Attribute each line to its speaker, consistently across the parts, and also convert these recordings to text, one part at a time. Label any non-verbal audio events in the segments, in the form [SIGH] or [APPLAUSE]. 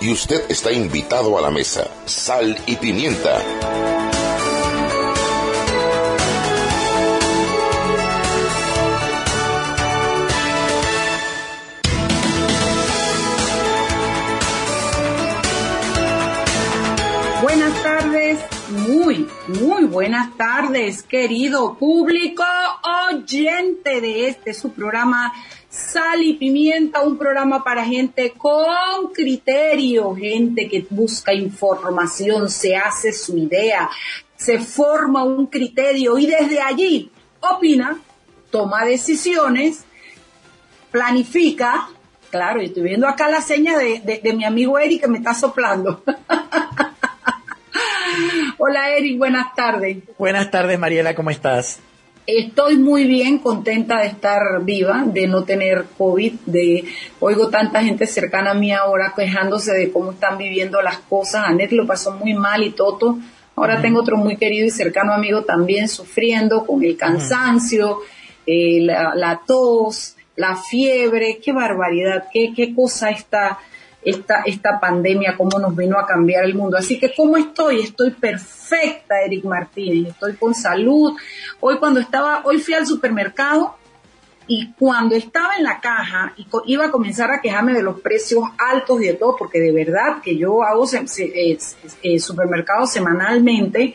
Speaker 1: y usted está invitado a la mesa. Sal y pimienta.
Speaker 2: muy, muy buenas tardes, querido público oyente de este su programa Sal y Pimienta, un programa para gente con criterio, gente que busca información, se hace su idea, se forma un criterio y desde allí opina, toma decisiones, planifica. Claro, estoy viendo acá la seña de, de mi amigo Eric que me está soplando. [LAUGHS] Hola Eric, buenas tardes.
Speaker 3: Buenas tardes Mariela, ¿cómo estás?
Speaker 2: Estoy muy bien, contenta de estar viva, de no tener COVID, de oigo tanta gente cercana a mí ahora quejándose de cómo están viviendo las cosas. Anet lo pasó muy mal y Toto. Ahora tengo otro muy querido y cercano amigo también sufriendo con el cansancio, eh, la, tos, la fiebre. Qué barbaridad, qué, qué cosa está esta, esta pandemia, cómo nos vino a cambiar el mundo. Así que, ¿cómo estoy? Estoy perfecta, Eric Martínez, estoy con salud. Hoy cuando estaba, hoy fui al supermercado y cuando estaba en la caja y iba a comenzar a quejarme de los precios altos y de todo, porque de verdad que yo hago eh, supermercados semanalmente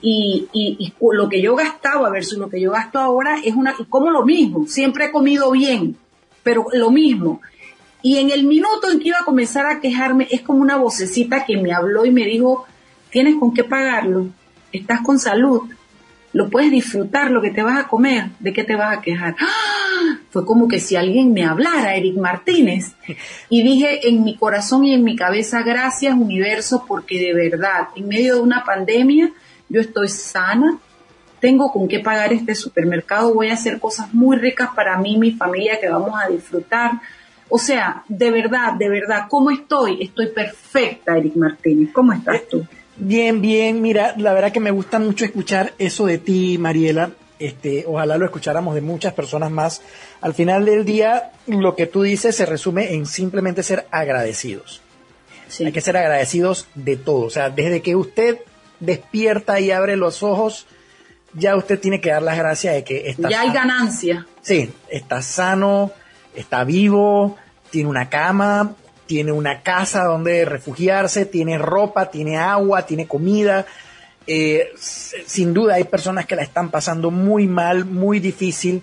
Speaker 2: y, y, lo que yo gastaba versus lo que yo gasto ahora es una, como lo mismo, siempre he comido bien, pero lo mismo. Y en el minuto en que iba a comenzar a quejarme, es como una vocecita que me habló y me dijo, tienes con qué pagarlo, estás con salud, lo puedes disfrutar, lo que te vas a comer, ¿de qué te vas a quejar? ¡Ah! Fue como que si alguien me hablara, Eric Martínez. Y dije en mi corazón y en mi cabeza, gracias universo, porque de verdad, en medio de una pandemia, yo estoy sana, tengo con qué pagar este supermercado, voy a hacer cosas muy ricas para mí y mi familia que vamos a disfrutar o sea, de verdad, de verdad, ¿cómo estoy? Estoy perfecta, Eric Martínez. ¿Cómo estás eh, tú?
Speaker 3: Bien, bien. Mira, la verdad que me gusta mucho escuchar eso de ti, Mariela. Este, ojalá lo escucháramos de muchas personas más. Al final del día, lo que tú dices se resume en simplemente ser agradecidos. Hay que ser agradecidos de todo. O sea, desde que usted despierta y abre los ojos, ya usted tiene que dar las gracias de que está.
Speaker 2: Ya hay ganancia.
Speaker 3: Sí, está sano, está vivo, tiene una cama, tiene una casa donde refugiarse, tiene ropa, tiene agua, tiene comida. Eh, sin duda hay personas que la están pasando muy mal, muy difícil,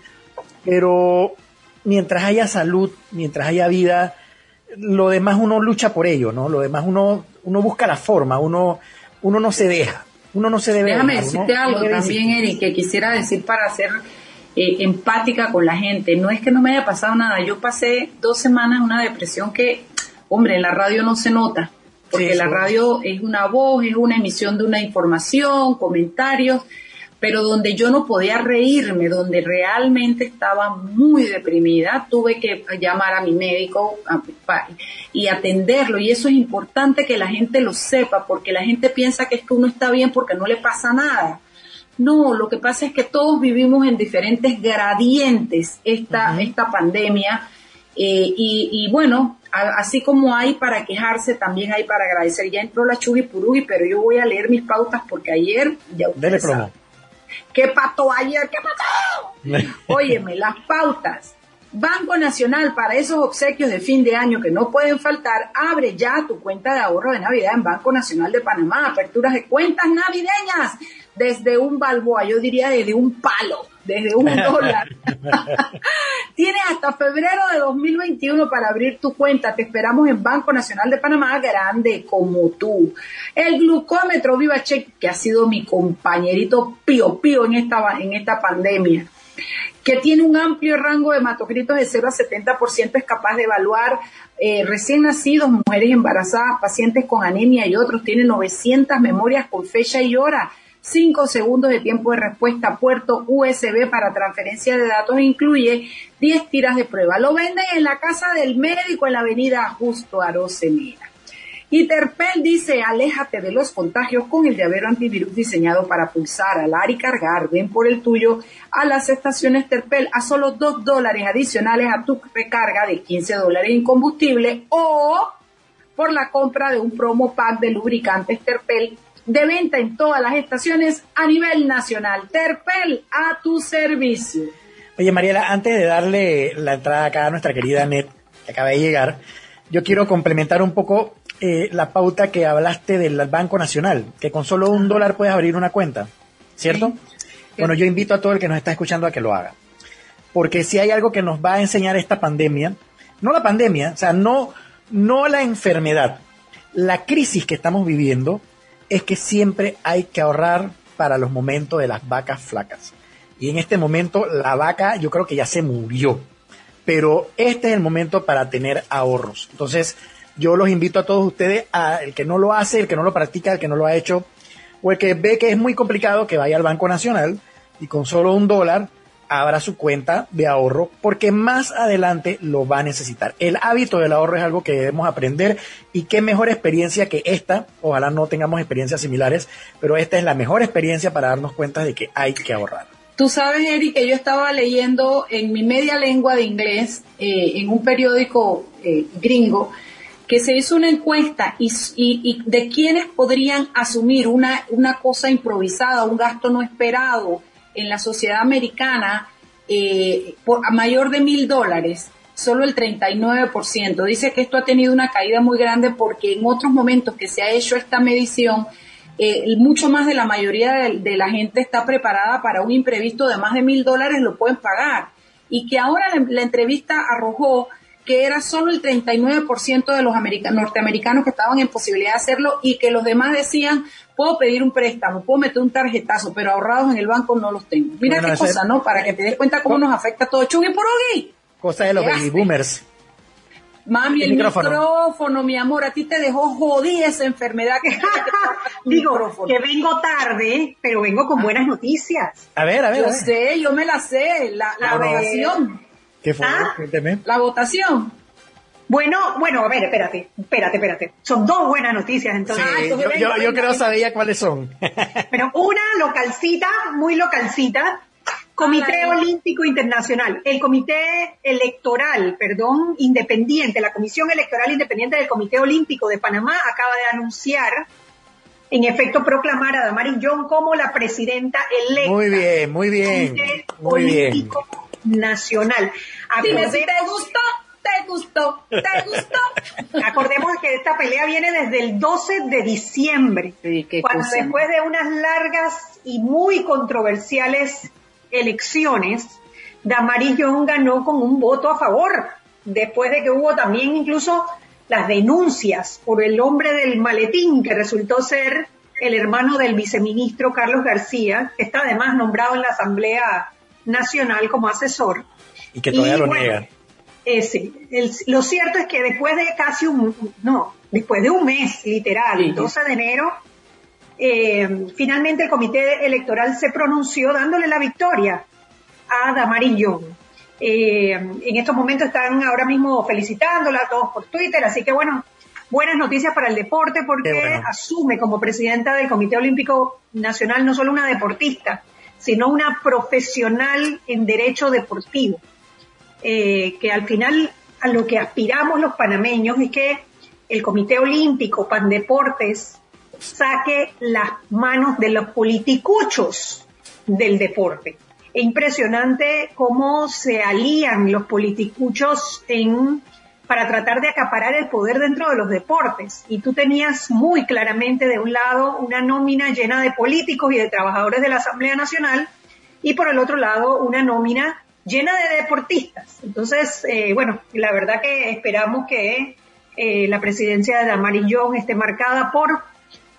Speaker 3: pero mientras haya salud, mientras haya vida, lo demás uno lucha por ello, ¿no? Lo demás uno, uno busca la forma, uno, uno no se deja, uno no se debe
Speaker 2: Déjame decirte algo también, Eric, que quisiera decir para hacer eh, empática con la gente. No es que no me haya pasado nada. Yo pasé dos semanas en una depresión que, hombre, en la radio no se nota, porque la radio es una voz, es una emisión de una información, comentarios, pero donde yo no podía reírme, donde realmente estaba muy deprimida, tuve que llamar a mi médico y atenderlo. Y eso es importante que la gente lo sepa, porque la gente piensa que es que uno está bien porque no le pasa nada. No, lo que pasa es que todos vivimos en diferentes gradientes esta, esta pandemia eh, y, bueno, así como hay para quejarse, también hay para agradecer. Ya entró la Chugi Purugi, pero yo voy a leer mis pautas porque ayer ya
Speaker 3: Dele
Speaker 2: ¿Qué pasó ayer? ¿Qué pasó? [LAUGHS] Óyeme, las pautas. Banco Nacional, para esos obsequios de fin de año que no pueden faltar, abre ya tu cuenta de ahorro de Navidad en Banco Nacional de Panamá. Aperturas de cuentas navideñas desde un balboa, yo diría desde un palo, desde un [LAUGHS] dólar. [LAUGHS] Tienes hasta febrero de 2021 para abrir tu cuenta. Te esperamos en Banco Nacional de Panamá, grande como tú. El glucómetro VivaCheck, que ha sido mi compañerito pío pío en esta, en esta pandemia que tiene un amplio rango de hematocritos de 0 a 70%, es capaz de evaluar eh, recién nacidos, mujeres embarazadas, pacientes con anemia y otros. Tiene 900 memorias con fecha y hora 5 segundos de tiempo de respuesta, puerto USB para transferencia de datos incluye 10 tiras de prueba. Lo venden en la casa del médico en la avenida Justo Arosemena. Y Terpel dice, aléjate de los contagios con el llavero antivirus diseñado para pulsar, alar y cargar. Ven por el tuyo a las estaciones Terpel a solo 2 dólares adicionales a tu recarga de 15 dólares en combustible o por la compra de un promo pack de lubricantes Terpel de venta en todas las estaciones a nivel nacional. Terpel a tu servicio.
Speaker 3: Oye, Mariela, antes de darle la entrada acá a nuestra querida Net, que acaba de llegar, yo quiero complementar un poco eh, la pauta que hablaste del Banco Nacional, que con solo un dólar puedes abrir una cuenta, ¿cierto? Bueno, yo invito a todo el que nos está escuchando a que lo haga. Porque si hay algo que nos va a enseñar esta pandemia, no la pandemia, o sea, no, no la enfermedad, la crisis que estamos viviendo es que siempre hay que ahorrar para los momentos de las vacas flacas. Y en este momento la vaca yo creo que ya se murió. Pero este es el momento para tener ahorros. Entonces, yo los invito a todos ustedes, a el que no lo hace, el que no lo practica, el que no lo ha hecho, o el que ve que es muy complicado, que vaya al Banco Nacional y con solo un dólar abra su cuenta de ahorro porque más adelante lo va a necesitar. El hábito del ahorro es algo que debemos aprender y qué mejor experiencia que esta, ojalá no tengamos experiencias similares, pero esta es la mejor experiencia para darnos cuenta de que hay que ahorrar.
Speaker 2: Tú sabes, Eric, que yo estaba leyendo en mi media lengua de inglés eh, en un periódico eh, gringo que se hizo una encuesta y, de quiénes podrían asumir una, una cosa improvisada, un gasto no esperado en la sociedad americana eh, por, a mayor de mil dólares, solo el 39%. Dice que esto ha tenido una caída muy grande porque en otros momentos que se ha hecho esta medición, eh, mucho más de la mayoría de, la gente está preparada para un imprevisto de más de mil dólares, lo pueden pagar. Y que ahora la entrevista arrojó que era solo el 39% de los norteamericanos que estaban en posibilidad de hacerlo y que los demás decían, puedo pedir un préstamo, puedo meter un tarjetazo, pero ahorrados en el banco no los tengo. Mira qué cosa, ¿no? Para que te des cuenta cómo nos afecta todo. Chugui por hoy.
Speaker 3: Cosa de los baby boomers.
Speaker 2: Mami, el, micrófono. mi amor, a ti te dejó jodida esa enfermedad que, [LAUGHS]
Speaker 4: Digo, que vengo tarde, pero vengo con buenas noticias.
Speaker 3: A ver, a ver.
Speaker 2: Yo sé, yo me la sé, la, la
Speaker 3: ¿Qué fue?
Speaker 2: ¿Ah? La votación.
Speaker 4: Bueno, bueno, a ver, espérate, espérate, espérate. Son dos buenas noticias entonces.
Speaker 3: yo, yo, creo sabía cuáles son.
Speaker 4: Pero una localcita, muy localcita, Comité Olímpico Internacional, el Comité Electoral, perdón, independiente, la Comisión Electoral Independiente del Comité Olímpico de Panamá acaba de anunciar, en efecto, proclamar a Damaris John como la presidenta electa.
Speaker 3: Muy bien, muy bien. muy bien
Speaker 4: nacional.
Speaker 2: Dime si te gustó, te gustó, te gustó.
Speaker 4: Acordemos que esta pelea viene desde el 12 de diciembre, cuando después de unas largas y muy controversiales elecciones, Damaris Young ganó con un voto a favor, después de que hubo también incluso las denuncias por el hombre del maletín, que resultó ser el hermano del viceministro Carlos García, que está además nombrado en la Asamblea nacional como asesor.
Speaker 3: Y que todavía lo niega.
Speaker 4: Ese. lo cierto es que después de casi un, no, después de un mes, literal, el 12 de enero, eh, finalmente el comité electoral se pronunció dándole la victoria a Damari Young. Eh, en estos momentos están ahora mismo felicitándola todos por Twitter, así que bueno, buenas noticias para el deporte porque asume como presidenta del Comité Olímpico Nacional no solo una deportista, sino una profesional en derecho deportivo, eh, que al final a lo que aspiramos los panameños es que el Comité Olímpico, Pandeportes, saque las manos de los politicuchos del deporte. Es impresionante cómo se alían los politicuchos en para tratar de acaparar el poder dentro de los deportes. Y tú tenías muy claramente de un lado una nómina llena de políticos y de trabajadores de la Asamblea Nacional y por el otro lado una nómina llena de deportistas. Entonces, eh, bueno, la verdad que esperamos que eh, la presidencia de Damari Young esté marcada por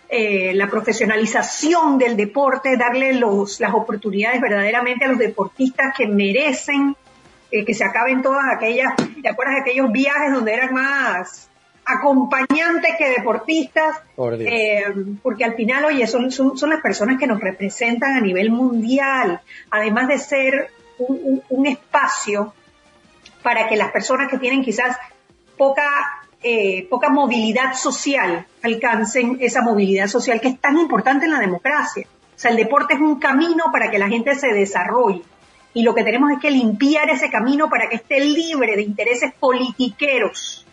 Speaker 4: eh, la profesionalización del deporte, darle los, las oportunidades verdaderamente a los deportistas que merecen eh, que se acaben todas aquellas, ¿te acuerdas de aquellos viajes donde eran más acompañantes que deportistas, eh, porque al final, oye, son, son, las personas que nos representan a nivel mundial, además de ser un, espacio para que las personas que tienen quizás poca, eh, poca movilidad social alcancen esa movilidad social que es tan importante en la democracia. O sea, el deporte es un camino para que la gente se desarrolle. Y lo que tenemos es que limpiar ese camino para que esté libre de intereses politiqueros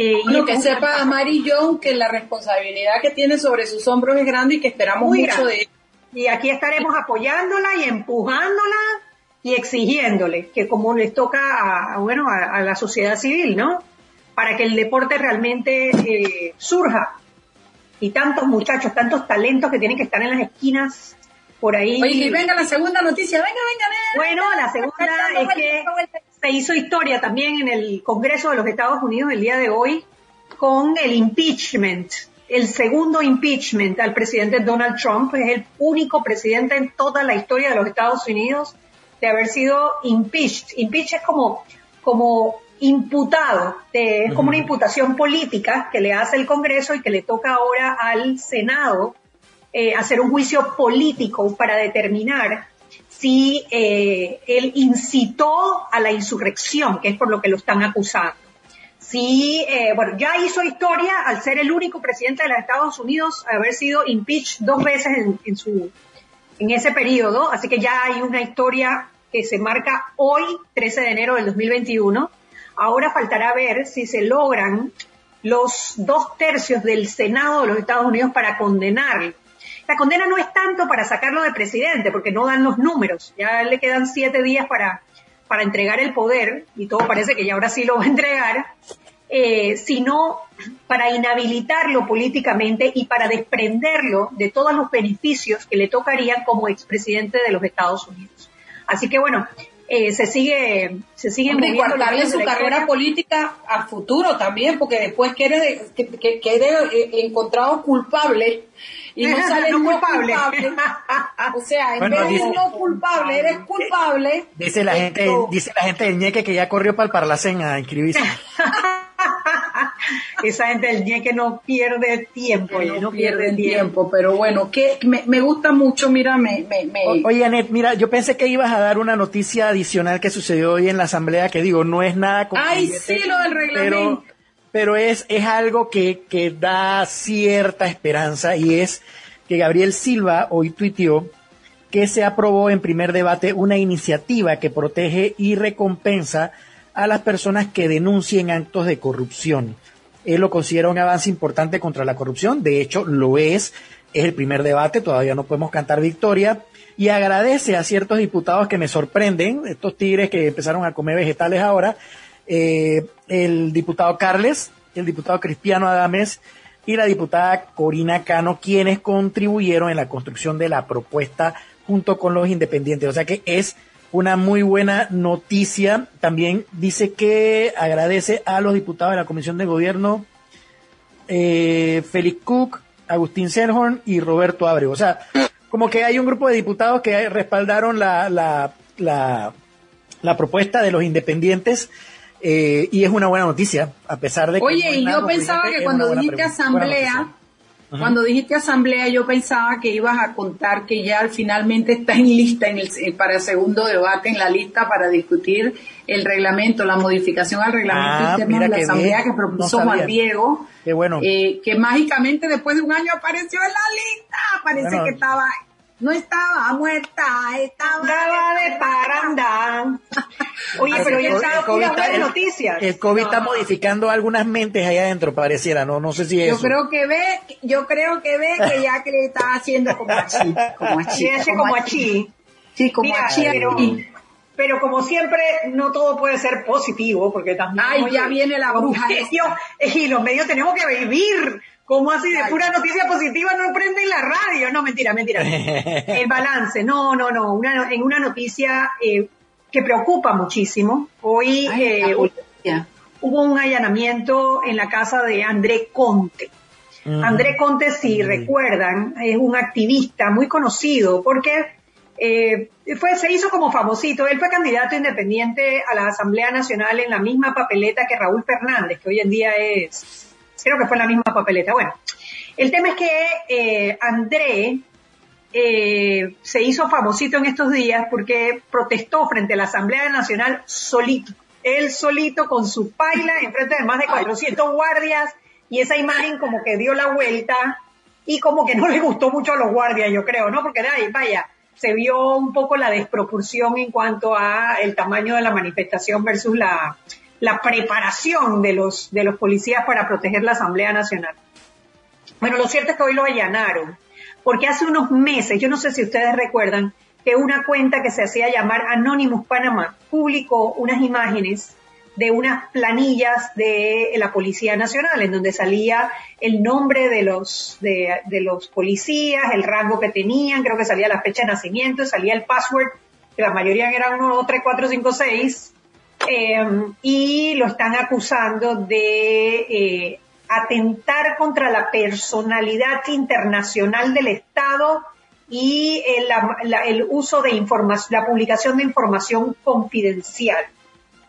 Speaker 2: eh, y que sepa Mari John que la responsabilidad que tiene sobre sus hombros es grande y que esperamos mucho de ella.
Speaker 4: Y aquí estaremos apoyándola y empujándola y exigiéndole que como les toca a, bueno a, la sociedad civil, ¿no? Para que el deporte realmente eh, surja. Y tantos muchachos, tantos talentos que tienen que estar en las esquinas por ahí.
Speaker 2: Oye, y venga la segunda noticia, venga, venga.
Speaker 4: Bueno, la segunda es que se hizo historia también en el Congreso de los Estados Unidos el día de hoy con el impeachment, el segundo impeachment al presidente Donald Trump. Es el único presidente en toda la historia de los Estados Unidos de haber sido impeached. Impeached es como, como imputado, es como una imputación política que le hace el Congreso y que le toca ahora al Senado eh, hacer un juicio político para determinar si eh, él incitó a la insurrección, que es por lo que lo están acusando. Si, eh, bueno, ya hizo historia al ser el único presidente de los Estados Unidos, haber sido impeached dos veces en, su, en ese periodo, así que ya hay una historia que se marca hoy, 13 de enero del 2021. Ahora faltará ver si se logran los dos tercios del Senado de los Estados Unidos para condenarlo. La condena no es tanto para sacarlo de presidente, porque no dan los números. Ya le quedan siete días para, para entregar el poder, y todo parece que ya ahora sí lo va a entregar, eh, sino para inhabilitarlo políticamente y para desprenderlo de todos los beneficios que le tocarían como expresidente de los Estados Unidos. Así que bueno, eh, se sigue se sigue
Speaker 2: Hombre, su carrera política a futuro también porque después quede, que, que, quede encontrado culpable y no [LAUGHS] sale no culpable. [LAUGHS] o sea, en vez de no culpable, eres culpable.
Speaker 3: Dice la gente, dice la gente del ñeque que ya corrió para el Parlacén a inscribirse. [LAUGHS] [LAUGHS]
Speaker 4: Esa gente del ñeque no pierde tiempo,
Speaker 2: no, pierde tiempo. pero bueno, que me, gusta mucho, mira, me, me,
Speaker 3: Oye, Anet, mira, yo pensé que ibas a dar una noticia adicional que sucedió hoy en la asamblea, que digo, no es nada
Speaker 2: Ay, sí, lo del reglamento
Speaker 3: pero es, es algo que, que da cierta esperanza y es que Gabriel Silva hoy tuiteó que se aprobó en primer debate una iniciativa que protege y recompensa a las personas que denuncien actos de corrupción. Él lo considera un avance importante contra la corrupción, de hecho lo es, es el primer debate, todavía no podemos cantar victoria, y agradece a ciertos diputados que me sorprenden, estos tigres que empezaron a comer vegetales ahora, eh, el diputado Carles, el diputado Cristiano Adames y la diputada Corina Cano, quienes contribuyeron en la construcción de la propuesta junto con los independientes. O sea que es una muy buena noticia. También dice que agradece a los diputados de la Comisión de Gobierno, eh, Félix Cook, Agustín Senhorn y Roberto Abreu. O sea, como que hay un grupo de diputados que respaldaron la, la, la, la propuesta de los independientes eh, y es una buena noticia, a pesar de que...
Speaker 2: Oye, y yo pensaba que cuando dijiste asamblea, cuando dijiste asamblea, yo pensaba que ibas a contar que ya finalmente está en lista en el, eh, para el segundo debate, en la lista para discutir el reglamento, la modificación al reglamento ah, interno de la asamblea que propuso Juan Diego.
Speaker 3: Qué bueno.
Speaker 2: Eh, que mágicamente después de un año apareció en la lista. Parece que estaba no estaba muerta, estaba
Speaker 4: de paranda. Oye, pero ya está una buena noticias.
Speaker 3: El COVID está modificando algunas mentes allá adentro, pareciera, no, no sé si es
Speaker 2: Yo creo que ve, yo creo que ve que ya que le está haciendo como achí, como
Speaker 4: achí. como achí.
Speaker 2: Sí, como achí.
Speaker 4: Pero, pero como siempre, no todo puede ser positivo, porque también...
Speaker 2: Ay, ya viene la bruja.
Speaker 4: Y los medios tenemos que vivir ¿Cómo así? De pura noticia positiva no prenden la radio. No, mentira, mentira. [LAUGHS] El balance, no, no, no. en una noticia eh, que preocupa muchísimo. Hoy eh, hubo un allanamiento en la casa de André Conte. André Conte, si recuerdan, es un activista muy conocido porque eh, fue, se hizo como famosito. Él fue candidato independiente a la Asamblea Nacional en la misma papeleta que Raúl Fernández, que hoy en día es creo que fue la misma papeleta. Bueno, el tema es que eh, André eh, se hizo famosito en estos días porque protestó frente a la Asamblea Nacional solito. Él solito con su paila en frente de más de 400 guardias y esa imagen como que dio la vuelta y como que no le gustó mucho a los guardias, yo creo, ¿no? Porque vaya, se vio un poco la desproporción en cuanto a el tamaño de la manifestación versus la, la preparación de los, de los policías para proteger la Asamblea Nacional. Bueno, lo cierto es que hoy lo allanaron porque hace unos meses, yo no sé si ustedes recuerdan, que una cuenta que se hacía llamar Anonymous Panamá publicó unas imágenes de unas planillas de la Policía Nacional, en donde salía el nombre de los, de, los policías, el rango que tenían, creo que salía la fecha de nacimiento, salía el password, que la mayoría eran 1, 2, 3, 4, 5, 6, y lo están acusando de eh, atentar contra la personalidad internacional del Estado y el, uso de información, la publicación de información confidencial.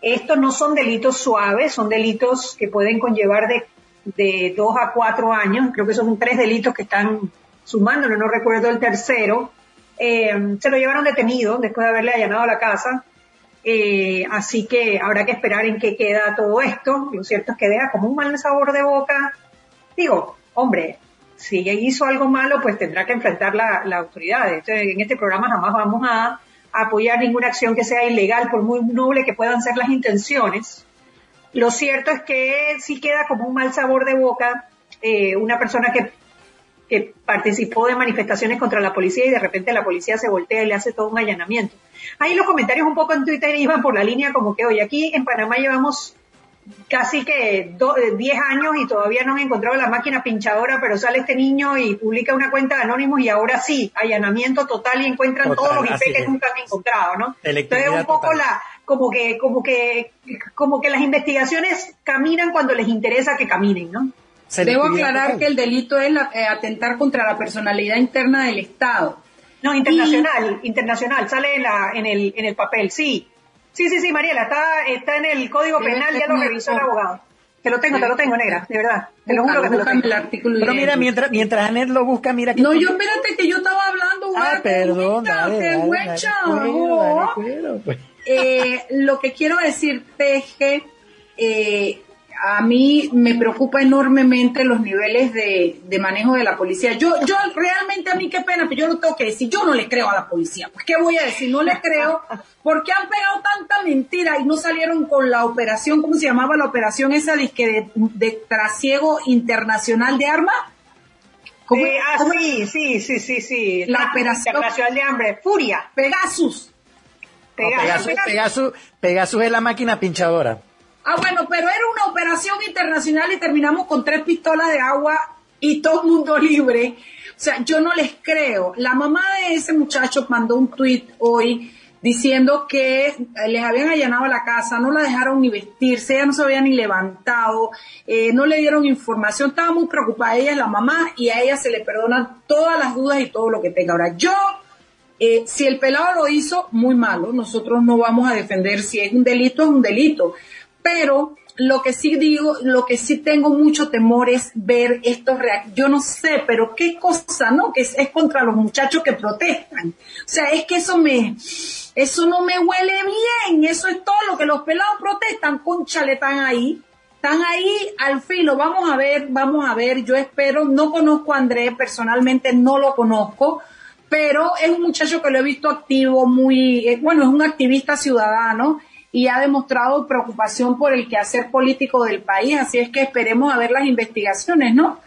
Speaker 4: Estos no son delitos suaves, son delitos que pueden conllevar de, de dos a cuatro años. Creo que son tres delitos que están sumando, no recuerdo el tercero. Eh, se lo llevaron detenido después de haberle allanado la casa. Eh, así que habrá que esperar en qué queda todo esto. Lo cierto es que deja como un mal sabor de boca. Digo, hombre, si hizo algo malo, pues tendrá que enfrentar la, autoridad. en este programa jamás vamos a, apoyar ninguna acción que sea ilegal, por muy noble que puedan ser las intenciones. Lo cierto es que sí queda como un mal sabor de boca eh, una persona que que participó de manifestaciones contra la policía y de repente la policía se voltea y le hace todo un allanamiento. Ahí los comentarios un poco en Twitter iban por la línea como que, hoy aquí en Panamá llevamos casi que 10 eh, años y todavía no han encontrado la máquina pinchadora, pero sale este niño y publica una cuenta de Anónimos y ahora sí, allanamiento total y encuentran todos los IP que nunca han encontrado, ¿no? Entonces un poco la, como que, como que, como que las investigaciones caminan cuando les interesa que caminen, ¿no?
Speaker 2: Debo aclarar que el delito es eh, atentar contra la personalidad interna del Estado.
Speaker 4: No, internacional, internacional, sale en, la, en, el, en el papel, sí. Sí, sí, sí, Mariela, está, está en el Código Penal, ya lo revisó el abogado. Te lo tengo, te lo tengo, negra, de verdad. Te lo juro que te lo tengo. El artículo
Speaker 3: Pero mira, mientras, mientras Anet lo busca, mira que...
Speaker 2: No, yo espérate que yo estaba hablando.
Speaker 3: Ah, perdón,
Speaker 2: eh, Lo que quiero decirte es que eh, a mí me preocupa enormemente los niveles de, manejo de la policía. Yo, yo realmente a mí qué pena, pero yo lo tengo que decir, yo no le creo a la policía. Pues, ¿Qué voy a decir? No le creo porque han pegado tanta mentira y no salieron con la operación, ¿cómo se llamaba la operación esa de, de trasiego internacional de armas?
Speaker 4: Eh, ah, sí, sí, sí, sí, sí.
Speaker 2: La, operación
Speaker 4: internacional de hambre, Furia.
Speaker 2: Pegasus.
Speaker 3: Pegasus, Pegasus, Pegasus es la máquina pinchadora.
Speaker 2: Ah, bueno, pero era una operación internacional y terminamos con tres pistolas de agua y todo el mundo [LAUGHS] libre. O sea, yo no les creo. La mamá de ese muchacho mandó un tweet hoy diciendo que les habían allanado la casa, no la dejaron ni vestirse, ella no se había ni levantado, eh, no le dieron información, estaba muy preocupada. Ella es la mamá y a ella se le perdonan todas las dudas y todo lo que tenga. Ahora, yo, eh, si el pelado lo hizo, muy malo, nosotros no vamos a defender si es un delito, es un delito pero lo que sí digo, lo que sí tengo mucho temor es ver estos reacciones. Yo no sé, pero qué cosa, ¿no? Que es, contra los muchachos que protestan. O sea, es que eso me, eso no me huele bien. Eso es todo lo que los pelados protestan. Conchale, están ahí. Están ahí al filo. Vamos a ver, vamos a ver. Yo espero, no conozco a Andrés personalmente, no lo conozco. Pero es un muchacho que lo he visto activo, muy, eh, bueno, es un activista ciudadano y ha demostrado preocupación por el quehacer político del país, así es que esperemos a ver las investigaciones, ¿no?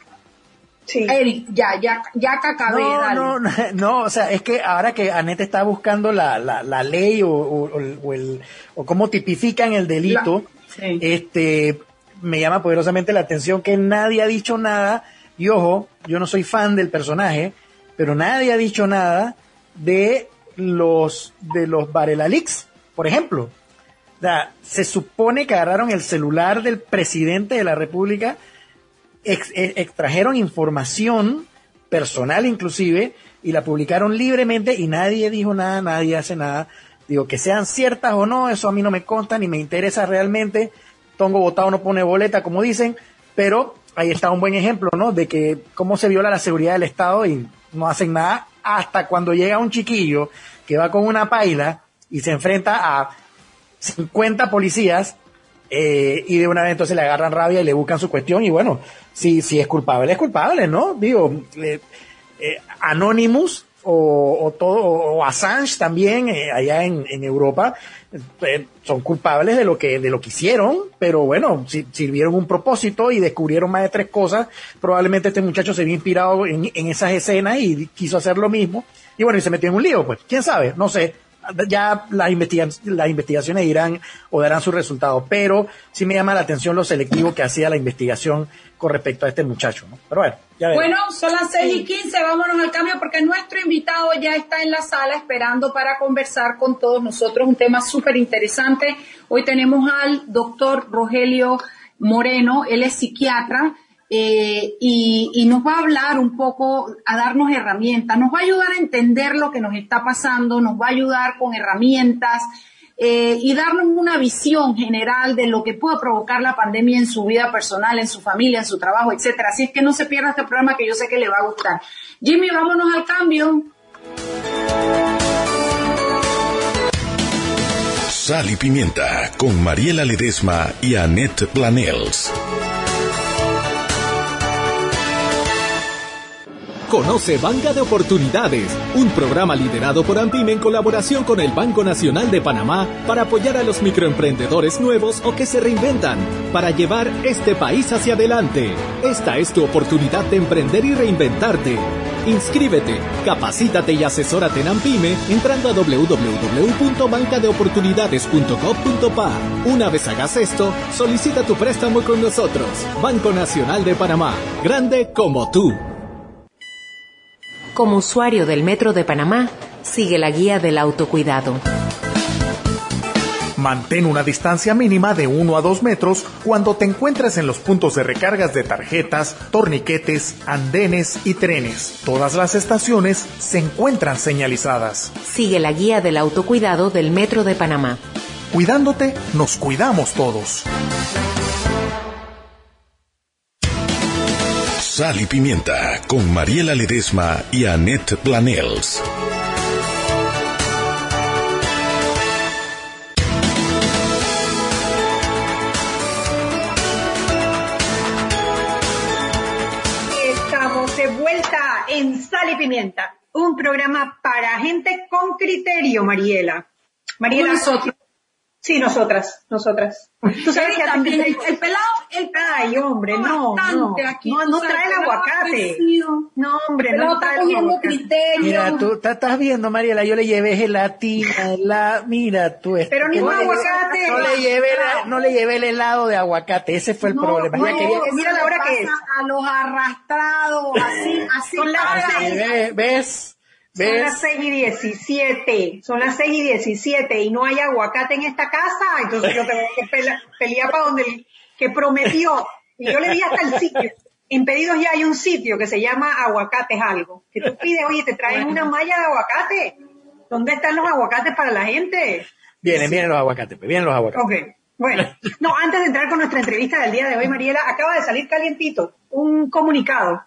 Speaker 2: Sí. Eric, ya, ya, ya que acabé,
Speaker 3: no, no, [LAUGHS] no, o sea, es que ahora que Anette está buscando la, la, la ley o, o, el, o cómo tipifican el delito, este, me llama poderosamente la atención que nadie ha dicho nada, y ojo, yo no soy fan del personaje, pero nadie ha dicho nada de los, de los Barelalix, por ejemplo se supone que agarraron el celular del presidente de la República, e, extrajeron información personal inclusive y la publicaron libremente y nadie dijo nada, nadie hace nada. Digo, que sean ciertas o no, eso a mí no me consta ni me interesa realmente. Tongo votado no pone boleta, como dicen, pero ahí está un buen ejemplo, ¿no? De que cómo se viola la seguridad del Estado y no hacen nada hasta cuando llega un chiquillo que va con una paila y se enfrenta a 50 policías eh, y de una vez entonces le agarran rabia y le buscan su cuestión y bueno, si, si es culpable, es culpable, ¿no? Digo, eh, eh, Anonymous o, todo, o Assange también allá en, en Europa son culpables de lo que de lo que hicieron, pero bueno, si, sirvieron un propósito y descubrieron más de tres cosas, probablemente este muchacho se vio inspirado en, en esas escenas y quiso hacer lo mismo y bueno, y se metió en un lío, pues, quién sabe, no sé, ya las, las investigaciones irán o darán sus resultados, pero sí me llama la atención lo selectivo que hacía la investigación con respecto a este muchacho, ¿no? Pero bueno,
Speaker 2: ya Bueno, son las 6 y 15, vámonos al cambio porque nuestro invitado ya está en la sala esperando para conversar con todos nosotros un tema súper interesante. Hoy tenemos al doctor Rogelio Moreno, él es psiquiatra, eh, y, nos va a hablar un poco, a darnos herramientas, nos va a ayudar a entender lo que nos está pasando, nos va a ayudar con herramientas eh, y darnos una visión general de lo que puede provocar la pandemia en su vida personal, en su familia, en su trabajo, etcétera. Así es que no se pierda este programa que yo sé que le va a gustar. Jimmy, vámonos al cambio.
Speaker 5: Sal y Pimienta con Mariela Ledesma y Annette Planels.
Speaker 6: Conoce Banca de Oportunidades, un programa liderado por Ampime en colaboración con el Banco Nacional de Panamá para apoyar a los microemprendedores nuevos o que se reinventan, para llevar este país hacia adelante. Esta es tu oportunidad de emprender y reinventarte. Inscríbete, capacítate y asesórate en Ampime entrando a www.bancadeoportunidades.gov.pa. Una vez hagas esto, solicita tu préstamo con nosotros. Banco Nacional de Panamá, grande como tú.
Speaker 7: Como usuario del Metro de Panamá, sigue la guía del autocuidado.
Speaker 8: Mantén una distancia mínima de 1 a 2 metros cuando te encuentres en los puntos de recargas de tarjetas, torniquetes, andenes y trenes. Todas las estaciones se encuentran señalizadas.
Speaker 7: Sigue la guía del autocuidado del Metro de Panamá.
Speaker 8: Cuidándote, nos cuidamos todos.
Speaker 5: Sal y Pimienta con Mariela Ledesma y Annette Planels.
Speaker 4: Estamos de vuelta en Sal y Pimienta, un programa para gente con criterio, Mariela. Mariela, nosotros. Sí, nosotras, nosotras.
Speaker 2: Tú sabes que también el, pelado, el
Speaker 4: Ay, hombre, no, no, aquí, no, no trae el aguacate. No, hombre, no trae el aguacate.
Speaker 3: Criterio. Mira, tú estás viendo, Mariela, yo le llevé gelatina, la, mira tú.
Speaker 4: Pero ni un aguacate.
Speaker 3: No le llevé, no le llevé el helado de aguacate, ese fue el problema.
Speaker 4: No, quería, mira la hora que es.
Speaker 2: A los arrastrados, así, así. Con
Speaker 3: la, ¿Ves?
Speaker 4: Son las 6 y 17, son las 6 y 17 y no hay aguacate en esta casa, entonces yo tengo que pelear para donde el que prometió. Y yo le di hasta el sitio. En pedidos ya hay un sitio que se llama Aguacates Algo. Que tú pides, oye, te traen una malla de aguacate. ¿Dónde están los aguacates para la gente?
Speaker 3: Vienen, vienen los aguacates, pues, vienen los aguacates.
Speaker 4: Ok. Bueno, no, antes de entrar con nuestra entrevista del día de hoy, Mariela, acaba de salir calientito un comunicado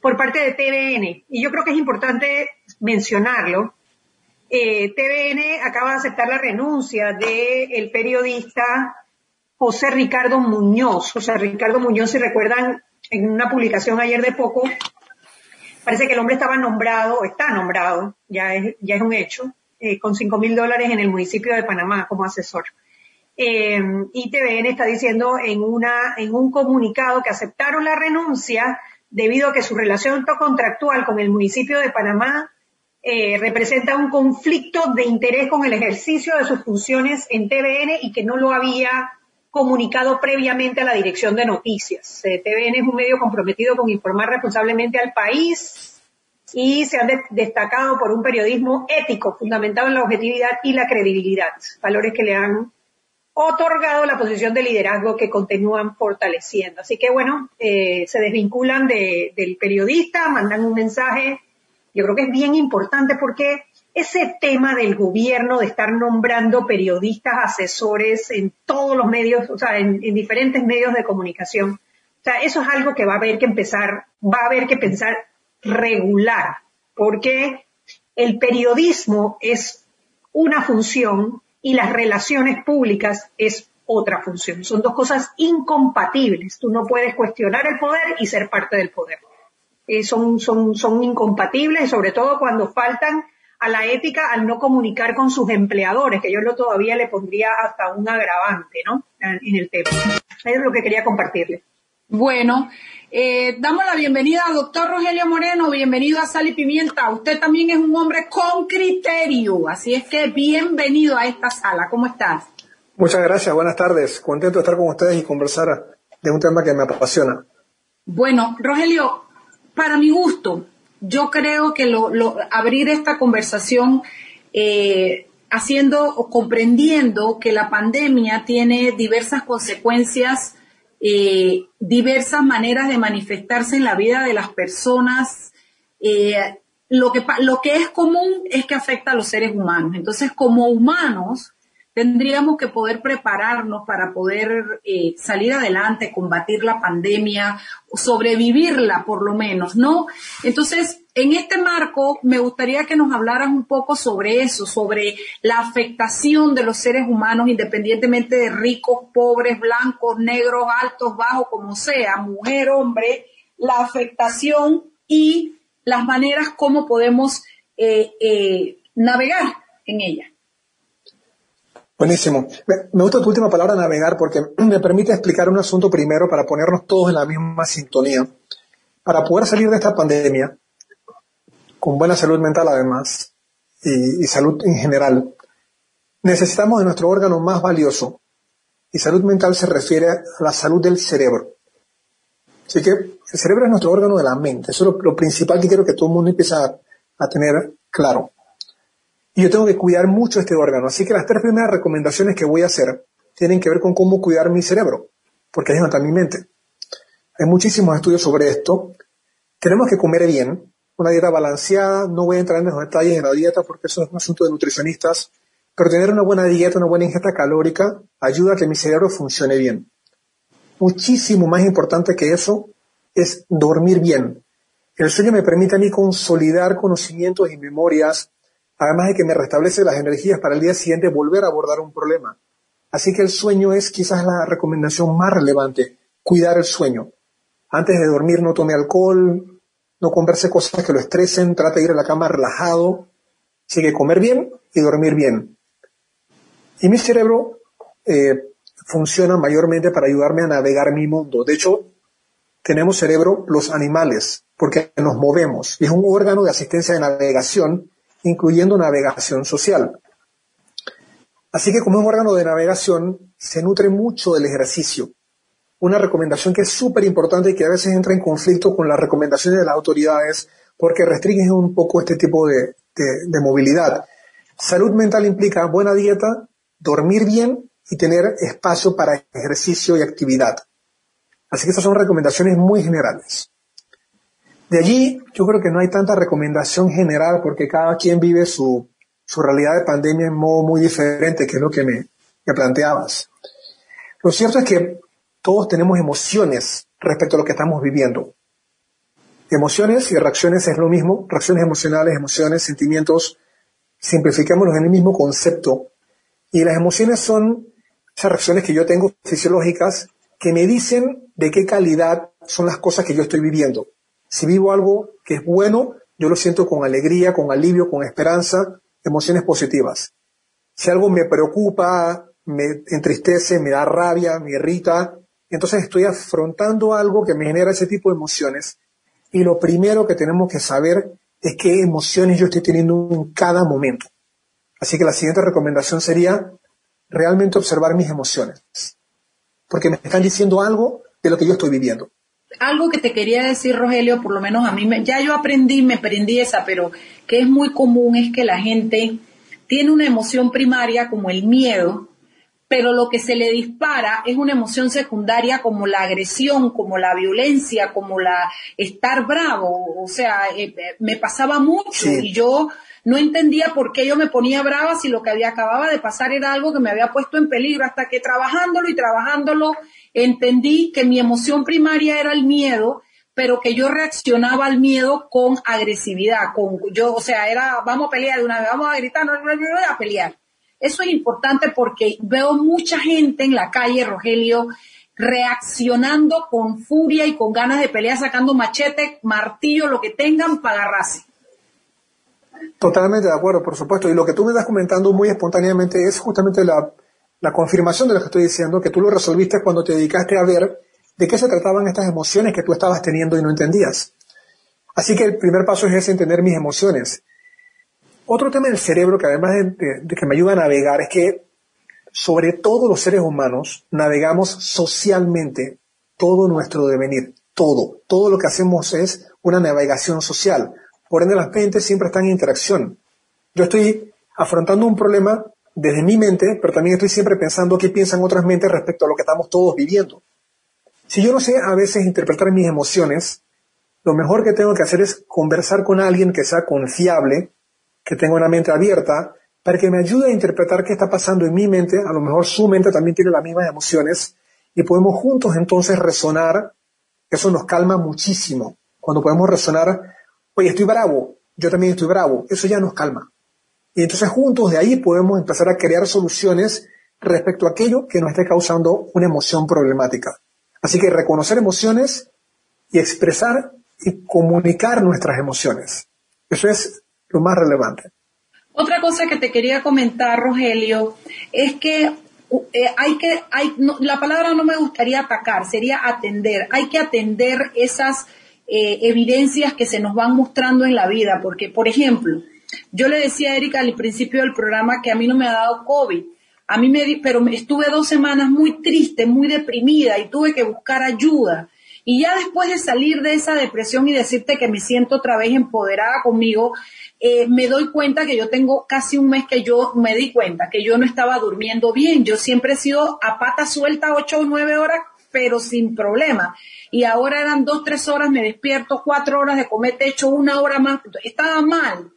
Speaker 4: por parte de TVN. Y yo creo que es importante mencionarlo. Eh, TVN acaba de aceptar la renuncia del periodista José Ricardo Muñoz. José Ricardo Muñoz, si recuerdan, en una publicación ayer de poco, parece que el hombre estaba nombrado, está nombrado, ya es, ya es un hecho, eh, con cinco mil dólares en el municipio de Panamá como asesor. Eh, y TVN está diciendo en una, en un comunicado que aceptaron la renuncia debido a que su relación contractual con el municipio de Panamá eh, representa un conflicto de interés con el ejercicio de sus funciones en TVN y que no lo había comunicado previamente a la dirección de noticias. Eh, TVN es un medio comprometido con informar responsablemente al país y se han destacado por un periodismo ético fundamentado en la objetividad y la credibilidad, valores que le han otorgado la posición de liderazgo que continúan fortaleciendo. Así que bueno, eh, se desvinculan del periodista, mandan un mensaje, yo creo que es bien importante porque ese tema del gobierno de estar nombrando periodistas asesores en todos los medios, o sea, en, diferentes medios de comunicación, sea, eso es algo que va a haber que empezar, va a haber que pensar regular, porque el periodismo es una función y las relaciones públicas es otra función. Son dos cosas incompatibles. Tú no puedes cuestionar el poder y ser parte del poder. Eh, son, son, son incompatibles, sobre todo cuando faltan a la ética al no comunicar con sus empleadores, que yo lo todavía le pondría hasta un agravante, ¿no? En el tema. Eso es lo que quería compartirle.
Speaker 2: Bueno, eh, damos la bienvenida al doctor Rogelio Moreno, bienvenido a Sal y Pimienta. Usted también es un hombre con criterio, así es que bienvenido a esta sala. ¿Cómo estás?
Speaker 9: Muchas gracias, buenas tardes. Contento de estar con ustedes y conversar de un tema que me apasiona.
Speaker 2: Bueno, Rogelio, para mi gusto, yo creo que abrir esta conversación eh, haciendo o comprendiendo que la pandemia tiene diversas consecuencias eh, diversas maneras de manifestarse en la vida de las personas. Eh, lo que es común es que afecta a los seres humanos. Entonces, como humanos, tendríamos que poder prepararnos para poder eh, salir adelante, combatir la pandemia, sobrevivirla por lo menos, ¿no? Entonces, en este marco, me gustaría que nos hablaras un poco sobre eso, sobre la afectación de los seres humanos, independientemente de ricos, pobres, blancos, negros, altos, bajos, como sea, mujer, hombre, la afectación y las maneras como podemos eh, eh, navegar en ella.
Speaker 9: Buenísimo. Me gusta tu última palabra, navegar, porque [CLEARS THROAT] me permite explicar un asunto primero para ponernos todos en la misma sintonía. Para poder salir de esta pandemia, con buena salud mental además, y, salud en general, necesitamos de nuestro órgano más valioso. Y salud mental se refiere a la salud del cerebro. Así que el cerebro es nuestro órgano de la mente. Eso es lo, principal que quiero que todo el mundo empiece a tener claro. Y yo tengo que cuidar mucho este órgano. Así que las tres primeras recomendaciones que voy a hacer tienen que ver con cómo cuidar mi cerebro, porque ahí está mi mente. Hay muchísimos estudios sobre esto. Tenemos que comer bien, una dieta balanceada. No voy a entrar en los detalles de la dieta porque eso es un asunto de nutricionistas. Pero tener una buena dieta, una buena ingesta calórica, ayuda a que mi cerebro funcione bien. Muchísimo más importante que eso es dormir bien. El sueño me permite a mí consolidar conocimientos y memorias además de que me restablece las energías para el día siguiente volver a abordar un problema. Así que el sueño es quizás la recomendación más relevante, cuidar el sueño. Antes de dormir no tome alcohol, no converse cosas que lo estresen, trate de ir a la cama relajado, sigue comer bien y dormir bien. Y mi cerebro eh, funciona mayormente para ayudarme a navegar mi mundo. De hecho, tenemos cerebro los animales, porque nos movemos. Y es un órgano de asistencia de navegación incluyendo navegación social. Así que como un órgano de navegación se nutre mucho del ejercicio. Una recomendación que es súper importante y que a veces entra en conflicto con las recomendaciones de las autoridades porque restringen un poco este tipo de, movilidad. Salud mental implica buena dieta, dormir bien y tener espacio para ejercicio y actividad. Así que estas son recomendaciones muy generales. De allí yo creo que no hay tanta recomendación general porque cada quien vive su, realidad de pandemia en modo muy diferente, que es lo que me, planteabas. Lo cierto es que todos tenemos emociones respecto a lo que estamos viviendo. Emociones y reacciones es lo mismo, reacciones emocionales, emociones, sentimientos, simplifiquémoslos en el mismo concepto. Y las emociones son esas reacciones que yo tengo fisiológicas que me dicen de qué calidad son las cosas que yo estoy viviendo. Si vivo algo que es bueno, yo lo siento con alegría, con alivio, con esperanza, emociones positivas. Si algo me preocupa, me entristece, me da rabia, me irrita, entonces estoy afrontando algo que me genera ese tipo de emociones. Y lo primero que tenemos que saber es qué emociones yo estoy teniendo en cada momento. Así que la siguiente recomendación sería realmente observar mis emociones. Porque me están diciendo algo de lo que yo estoy viviendo
Speaker 2: algo que te quería decir, Rogelio, por lo menos a mí, me, ya yo aprendí, me aprendí esa, pero que es muy común es que la gente tiene una emoción primaria como el miedo, pero lo que se le dispara es una emoción secundaria como la agresión, como la violencia, como la estar bravo. O sea, eh, eh, me pasaba mucho y yo no entendía por qué yo me ponía brava si lo que había acababa de pasar era algo que me había puesto en peligro, hasta que trabajándolo y trabajándolo entendí que mi emoción primaria era el miedo, pero que yo reaccionaba al miedo con agresividad, con yo, o sea, era vamos a pelear de una vez, vamos a gritar, a pelear. Eso es importante porque veo mucha gente en la calle, Rogelio, reaccionando con furia y con ganas de pelear, sacando machete, martillo, lo que tengan para agarrarse.
Speaker 9: Totalmente de acuerdo, por supuesto. Y lo que tú me estás comentando muy espontáneamente es justamente la, la confirmación de lo que estoy diciendo, que tú lo resolviste cuando te dedicaste a ver de qué se trataban estas emociones que tú estabas teniendo y no entendías. Así que el primer paso es entender mis emociones. Otro tema del cerebro que además de, que me ayuda a navegar es que sobre todo los seres humanos navegamos socialmente todo nuestro devenir, todo. Todo lo que hacemos es una navegación social. Por ende, las mentes siempre están en interacción. Yo estoy afrontando un problema desde mi mente, pero también estoy siempre pensando qué piensan otras mentes respecto a lo que estamos todos viviendo. Si yo no sé a veces interpretar mis emociones, lo mejor que tengo que hacer es conversar con alguien que sea confiable, que tenga una mente abierta, para que me ayude a interpretar qué está pasando en mi mente, a lo mejor su mente también tiene las mismas emociones, y podemos juntos entonces resonar, eso nos calma muchísimo. Cuando podemos resonar, oye, estoy bravo, yo también estoy bravo, eso ya nos calma. Y entonces juntos de ahí podemos empezar a crear soluciones respecto a aquello que nos esté causando una emoción problemática. Así que reconocer emociones y expresar y comunicar nuestras emociones. Eso es lo más relevante.
Speaker 2: Otra cosa que te quería comentar, Rogelio, es que eh, hay que, la palabra no me gustaría atacar, sería atender. Hay que atender esas eh, evidencias que se nos van mostrando en la vida, porque, por ejemplo, yo le decía a Erika al principio del programa que a mí no me ha dado COVID, a mí me di, pero estuve dos semanas muy triste, muy deprimida y tuve que buscar ayuda. Y ya después de salir de esa depresión y decirte que me siento otra vez empoderada conmigo, eh, me doy cuenta que yo tengo casi un mes que yo me di cuenta que yo no estaba durmiendo bien. Yo siempre he sido a pata suelta ocho o nueve horas, pero sin problema. Y ahora eran dos, tres horas, me despierto, cuatro horas de comer techo, una hora más. Estaba mal.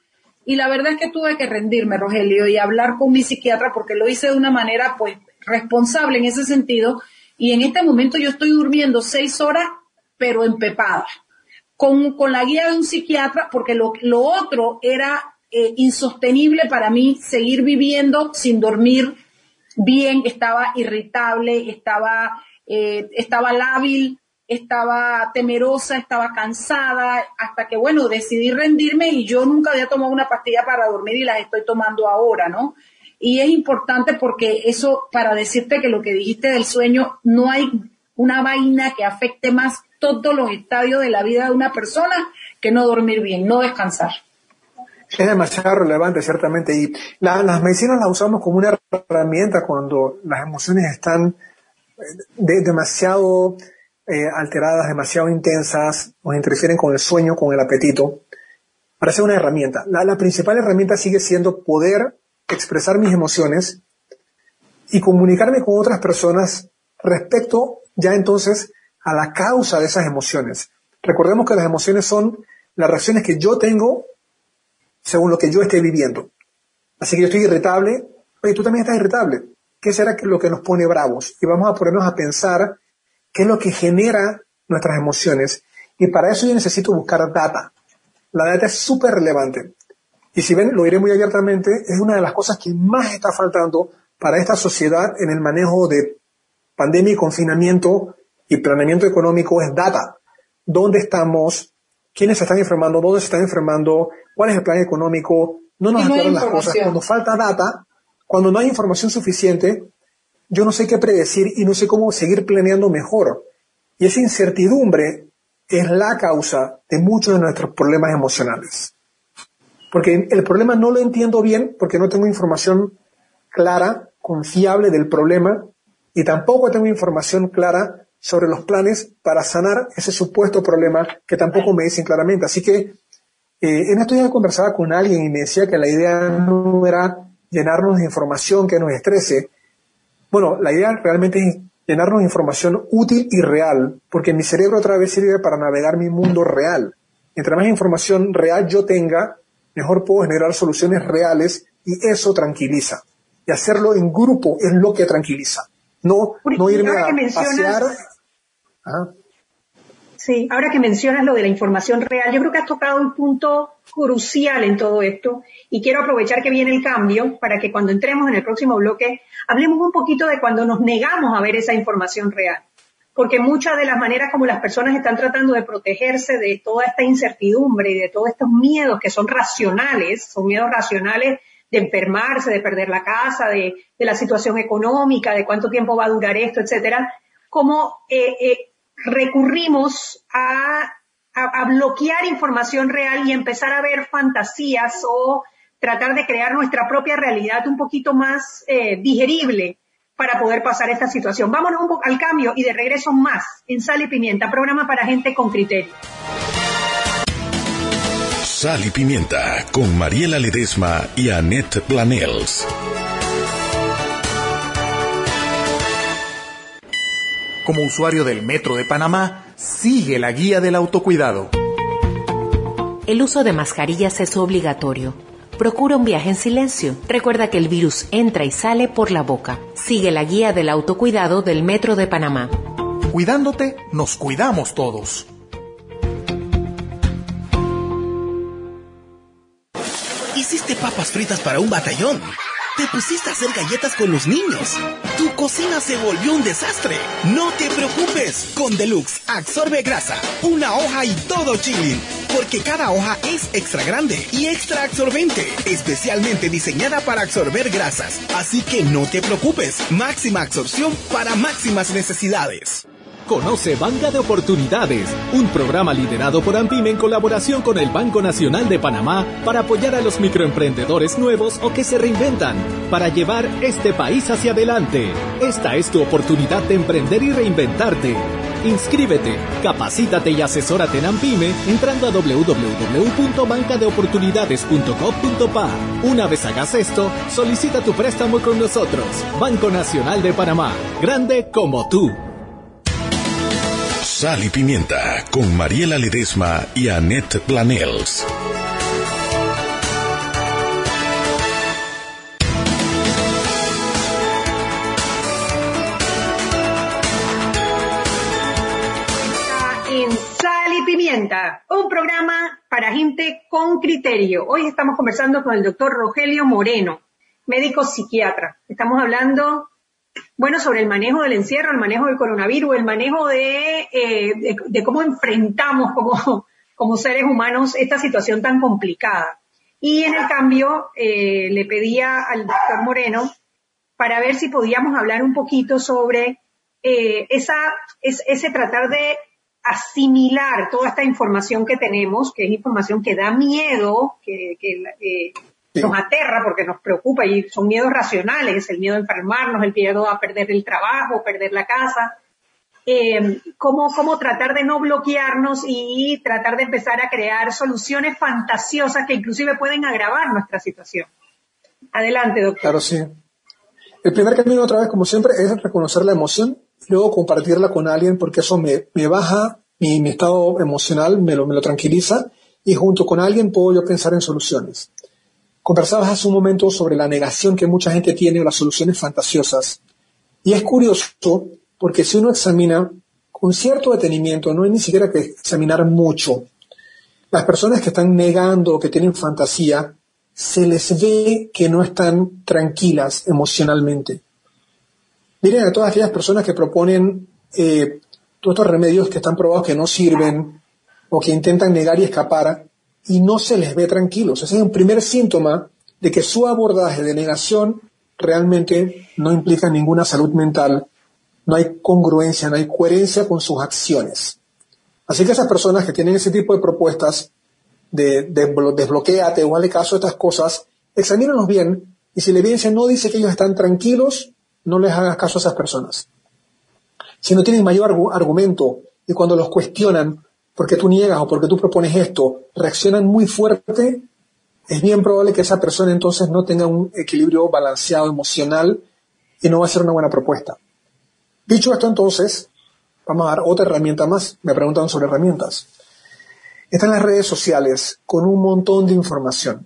Speaker 2: Y la verdad es que tuve que rendirme, Rogelio, y hablar con mi psiquiatra porque lo hice de una manera, pues, responsable en ese sentido. Y en este momento yo estoy durmiendo seis horas, pero empepada. Con, con la guía de un psiquiatra, porque lo, lo otro era eh, insostenible para mí seguir viviendo sin dormir bien, estaba irritable, estaba, eh, estaba lábil, estaba temerosa, estaba cansada, hasta que, bueno, decidí rendirme y yo nunca había tomado una pastilla para dormir y las estoy tomando ahora, ¿no? Y es importante porque eso, para decirte que lo que dijiste del sueño, no hay una vaina que afecte más todos los estadios de la vida de una persona que no dormir bien, no descansar.
Speaker 9: Es demasiado relevante, ciertamente. Y las medicinas las usamos como una herramienta cuando las emociones están demasiado eh, alteradas, demasiado intensas, nos interfieren con el sueño, con el apetito, para ser una herramienta. La, principal herramienta sigue siendo poder expresar mis emociones y comunicarme con otras personas respecto ya entonces a la causa de esas emociones. Recordemos que las emociones son las reacciones que yo tengo según lo que yo esté viviendo. Así que yo estoy irritable, oye, tú también estás irritable. ¿Qué será lo que nos pone bravos? Y vamos a ponernos a pensar qué es lo que genera nuestras emociones. Y para eso yo necesito buscar data. La data es súper relevante. Y si ven, lo diré muy abiertamente, es una de las cosas que más está faltando para esta sociedad en el manejo de pandemia y confinamiento y planeamiento económico es data. ¿Dónde estamos? ¿Quiénes se están enfermando? ¿Dónde se están enfermando? ¿Cuál es el plan económico? No nos aclaran las cosas. Cuando falta data, cuando no hay información suficiente, yo no sé qué predecir y no sé cómo seguir planeando mejor. Y esa incertidumbre es la causa de muchos de nuestros problemas emocionales. Porque el problema no lo entiendo bien porque no tengo información clara, confiable del problema y tampoco tengo información clara sobre los planes para sanar ese supuesto problema que tampoco me dicen claramente. Así que eh, en esto ya conversaba con alguien y me decía que la idea no era llenarnos de información que nos estrese, bueno, la idea realmente es llenarnos de información útil y real, porque mi cerebro otra vez sirve para navegar mi mundo real. Mientras más información real yo tenga, mejor puedo generar soluciones reales y eso tranquiliza. Y hacerlo en grupo es lo que tranquiliza. No, no irme a pasear.
Speaker 4: Sí, ahora que mencionas lo de la información real, yo creo que has tocado un punto crucial en todo esto y quiero aprovechar que viene el cambio para que cuando entremos en el próximo bloque hablemos un poquito de cuando nos negamos a ver esa información real. Porque muchas de las maneras como las personas están tratando de protegerse de toda esta incertidumbre y de todos estos miedos que son racionales, son miedos racionales de enfermarse, de perder la casa, de, la situación económica, de cuánto tiempo va a durar esto, etcétera, como eh, eh, recurrimos a, bloquear información real y empezar a ver fantasías o tratar de crear nuestra propia realidad un poquito más eh, digerible para poder pasar esta situación. Vámonos un poco al cambio y de regreso más en Sal y Pimienta, programa para gente con criterio.
Speaker 5: Sal y Pimienta con Mariela Ledesma y Annette Planels.
Speaker 8: Como usuario del Metro de Panamá, sigue la guía del autocuidado.
Speaker 7: El uso de mascarillas es obligatorio. Procura un viaje en silencio. Recuerda que el virus entra y sale por la boca. Sigue la guía del autocuidado del Metro de Panamá.
Speaker 8: Cuidándote, nos cuidamos todos.
Speaker 10: Hiciste papas fritas para un batallón. Te pusiste a hacer galletas con los niños. Tu cocina se volvió un desastre. No te preocupes. Con Deluxe absorbe grasa, una hoja y todo chilling. Porque cada hoja es extra grande y extra absorbente. Especialmente diseñada para absorber grasas. Así que no te preocupes. Máxima absorción para máximas necesidades.
Speaker 6: Conoce Banca de Oportunidades, un programa liderado por AMPIME en colaboración con el Banco Nacional de Panamá para apoyar a los microemprendedores nuevos o que se reinventan, para llevar este país hacia adelante. Esta es tu oportunidad de emprender y reinventarte. Inscríbete, capacítate y asesórate en AMPIME entrando a www.bancadeoportunidades.gov.pa. Una vez hagas esto, solicita tu préstamo con nosotros. Banco Nacional de Panamá, grande como tú.
Speaker 5: Sal y Pimienta con Mariela Ledesma y Annette Planels.
Speaker 4: En Sal y Pimienta, un programa para gente con criterio. Hoy estamos conversando con el doctor Rogelio Moreno, médico psiquiatra. Estamos hablando bueno, sobre el manejo del encierro, el manejo del coronavirus, el manejo de, eh, de, cómo enfrentamos como, [LAUGHS] como seres humanos esta situación tan complicada. Y en el cambio, eh, le pedía al doctor Moreno para ver si podíamos hablar un poquito sobre eh, esa, ese tratar de asimilar toda esta información que tenemos, que es información que da miedo, que, que nos aterra porque nos preocupa y son miedos racionales, el miedo a enfermarnos, el miedo a perder el trabajo, perder la casa. Eh, cómo, cómo tratar de no bloquearnos y tratar de empezar a crear soluciones fantasiosas que inclusive pueden agravar nuestra situación. Adelante, doctor.
Speaker 9: Claro, sí. El primer camino, otra vez, como siempre, es reconocer la emoción, luego compartirla con alguien porque eso me, me baja mi, mi, estado emocional, me lo, me lo tranquiliza y junto con alguien puedo yo pensar en soluciones. Conversabas hace un momento sobre la negación que mucha gente tiene o las soluciones fantasiosas. Y es curioso porque si uno examina con cierto detenimiento, no hay ni siquiera que examinar mucho, las personas que están negando o que tienen fantasía, se les ve que no están tranquilas emocionalmente. Miren a todas aquellas personas que proponen eh, todos estos remedios que están probados que no sirven o que intentan negar y escapar, y no se les ve tranquilos. Ese es un primer síntoma de que su abordaje de negación realmente no implica ninguna salud mental, no hay congruencia, no hay coherencia con sus acciones. Así que esas personas que tienen ese tipo de propuestas de, de desbloqueate o hazle caso a estas cosas, examínalos bien y si la evidencia no dice que ellos están tranquilos, no les hagas caso a esas personas. Si no tienen mayor argumento y cuando los cuestionan, porque tú niegas o porque tú propones esto, reaccionan muy fuerte, es bien probable que esa persona entonces no tenga un equilibrio balanceado emocional y no va a ser una buena propuesta. Dicho esto entonces, vamos a dar otra herramienta más. Me preguntan sobre herramientas. Están las redes sociales con un montón de información.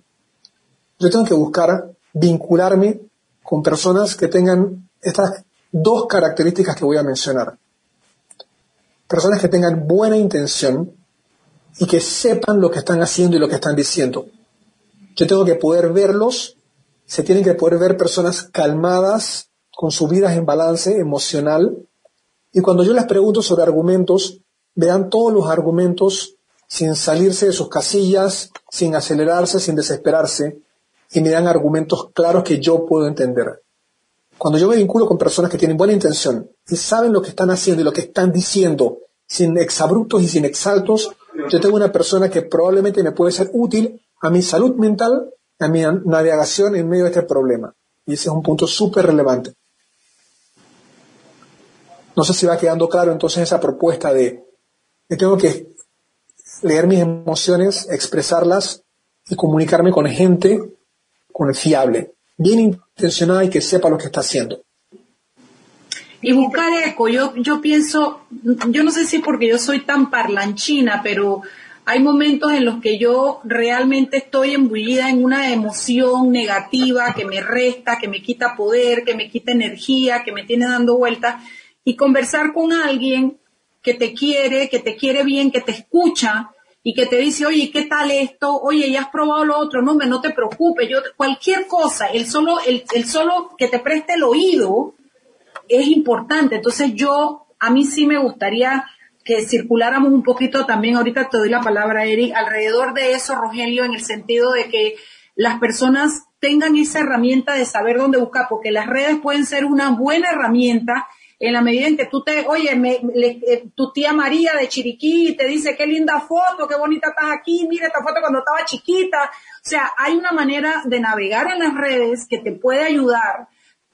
Speaker 9: Yo tengo que buscar vincularme con personas que tengan estas dos características que voy a mencionar. Personas que tengan buena intención y que sepan lo que están haciendo y lo que están diciendo. Yo tengo que poder verlos, se tienen que poder ver personas calmadas, con sus vidas en balance emocional, y cuando yo les pregunto sobre argumentos, vean todos los argumentos sin salirse de sus casillas, sin acelerarse, sin desesperarse, y me dan argumentos claros que yo puedo entender. Cuando yo me vinculo con personas que tienen buena intención y saben lo que están haciendo y lo que están diciendo, sin exabruptos y sin exaltos, yo tengo una persona que probablemente me puede ser útil a mi salud mental, a mi navegación en medio de este problema. Y ese es un punto súper relevante. No sé si va quedando claro entonces esa propuesta de que tengo que leer mis emociones, expresarlas y comunicarme con gente con el fiable, bien y que sepa lo que está haciendo.
Speaker 2: Y buscar eco, yo, yo pienso, yo no sé si porque yo soy tan parlanchina, pero hay momentos en los que yo realmente estoy embullida en una emoción negativa que me resta, que me quita poder, que me quita energía, que me tiene dando vueltas. Y conversar con alguien que te quiere, que te quiere bien, que te escucha y que te dice, oye, ¿qué tal esto? Oye, ya has probado lo otro, no, me no te preocupes, yo, cualquier cosa, el solo, el, el solo que te preste el oído es importante. Entonces yo, a mí sí me gustaría que circuláramos un poquito también, ahorita te doy la palabra, Eric, alrededor de eso, Rogelio, en el sentido de que las personas tengan esa herramienta de saber dónde buscar, porque las redes pueden ser una buena herramienta en la medida en que tú te, oye, eh, tu tía María de Chiriquí te dice qué linda foto, qué bonita estás aquí, mira esta foto cuando estaba chiquita. O sea, hay una manera de navegar en las redes que te puede ayudar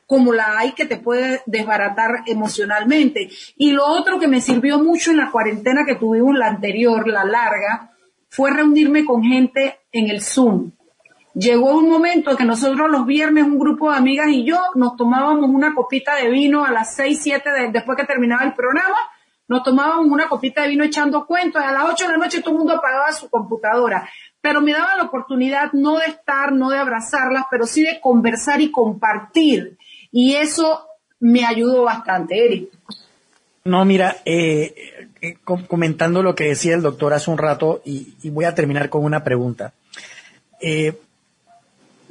Speaker 2: como la hay que te puede desbaratar emocionalmente. Y lo otro que me sirvió mucho en la cuarentena que tuvimos la anterior, la larga, fue reunirme con gente en el Zoom. Llegó un momento que nosotros los viernes, un grupo de amigas y yo, nos tomábamos una copita de vino a las seis, siete, después que terminaba el programa, nos tomábamos una copita de vino echando cuentos a las ocho de la noche todo el mundo apagaba su computadora. Pero me daba la oportunidad no de estar, no de abrazarlas, pero sí de conversar y compartir. Y eso me ayudó bastante, Eric.
Speaker 3: No, mira, eh, eh, comentando lo que decía el doctor hace un rato, y, voy a terminar con una pregunta. Eh,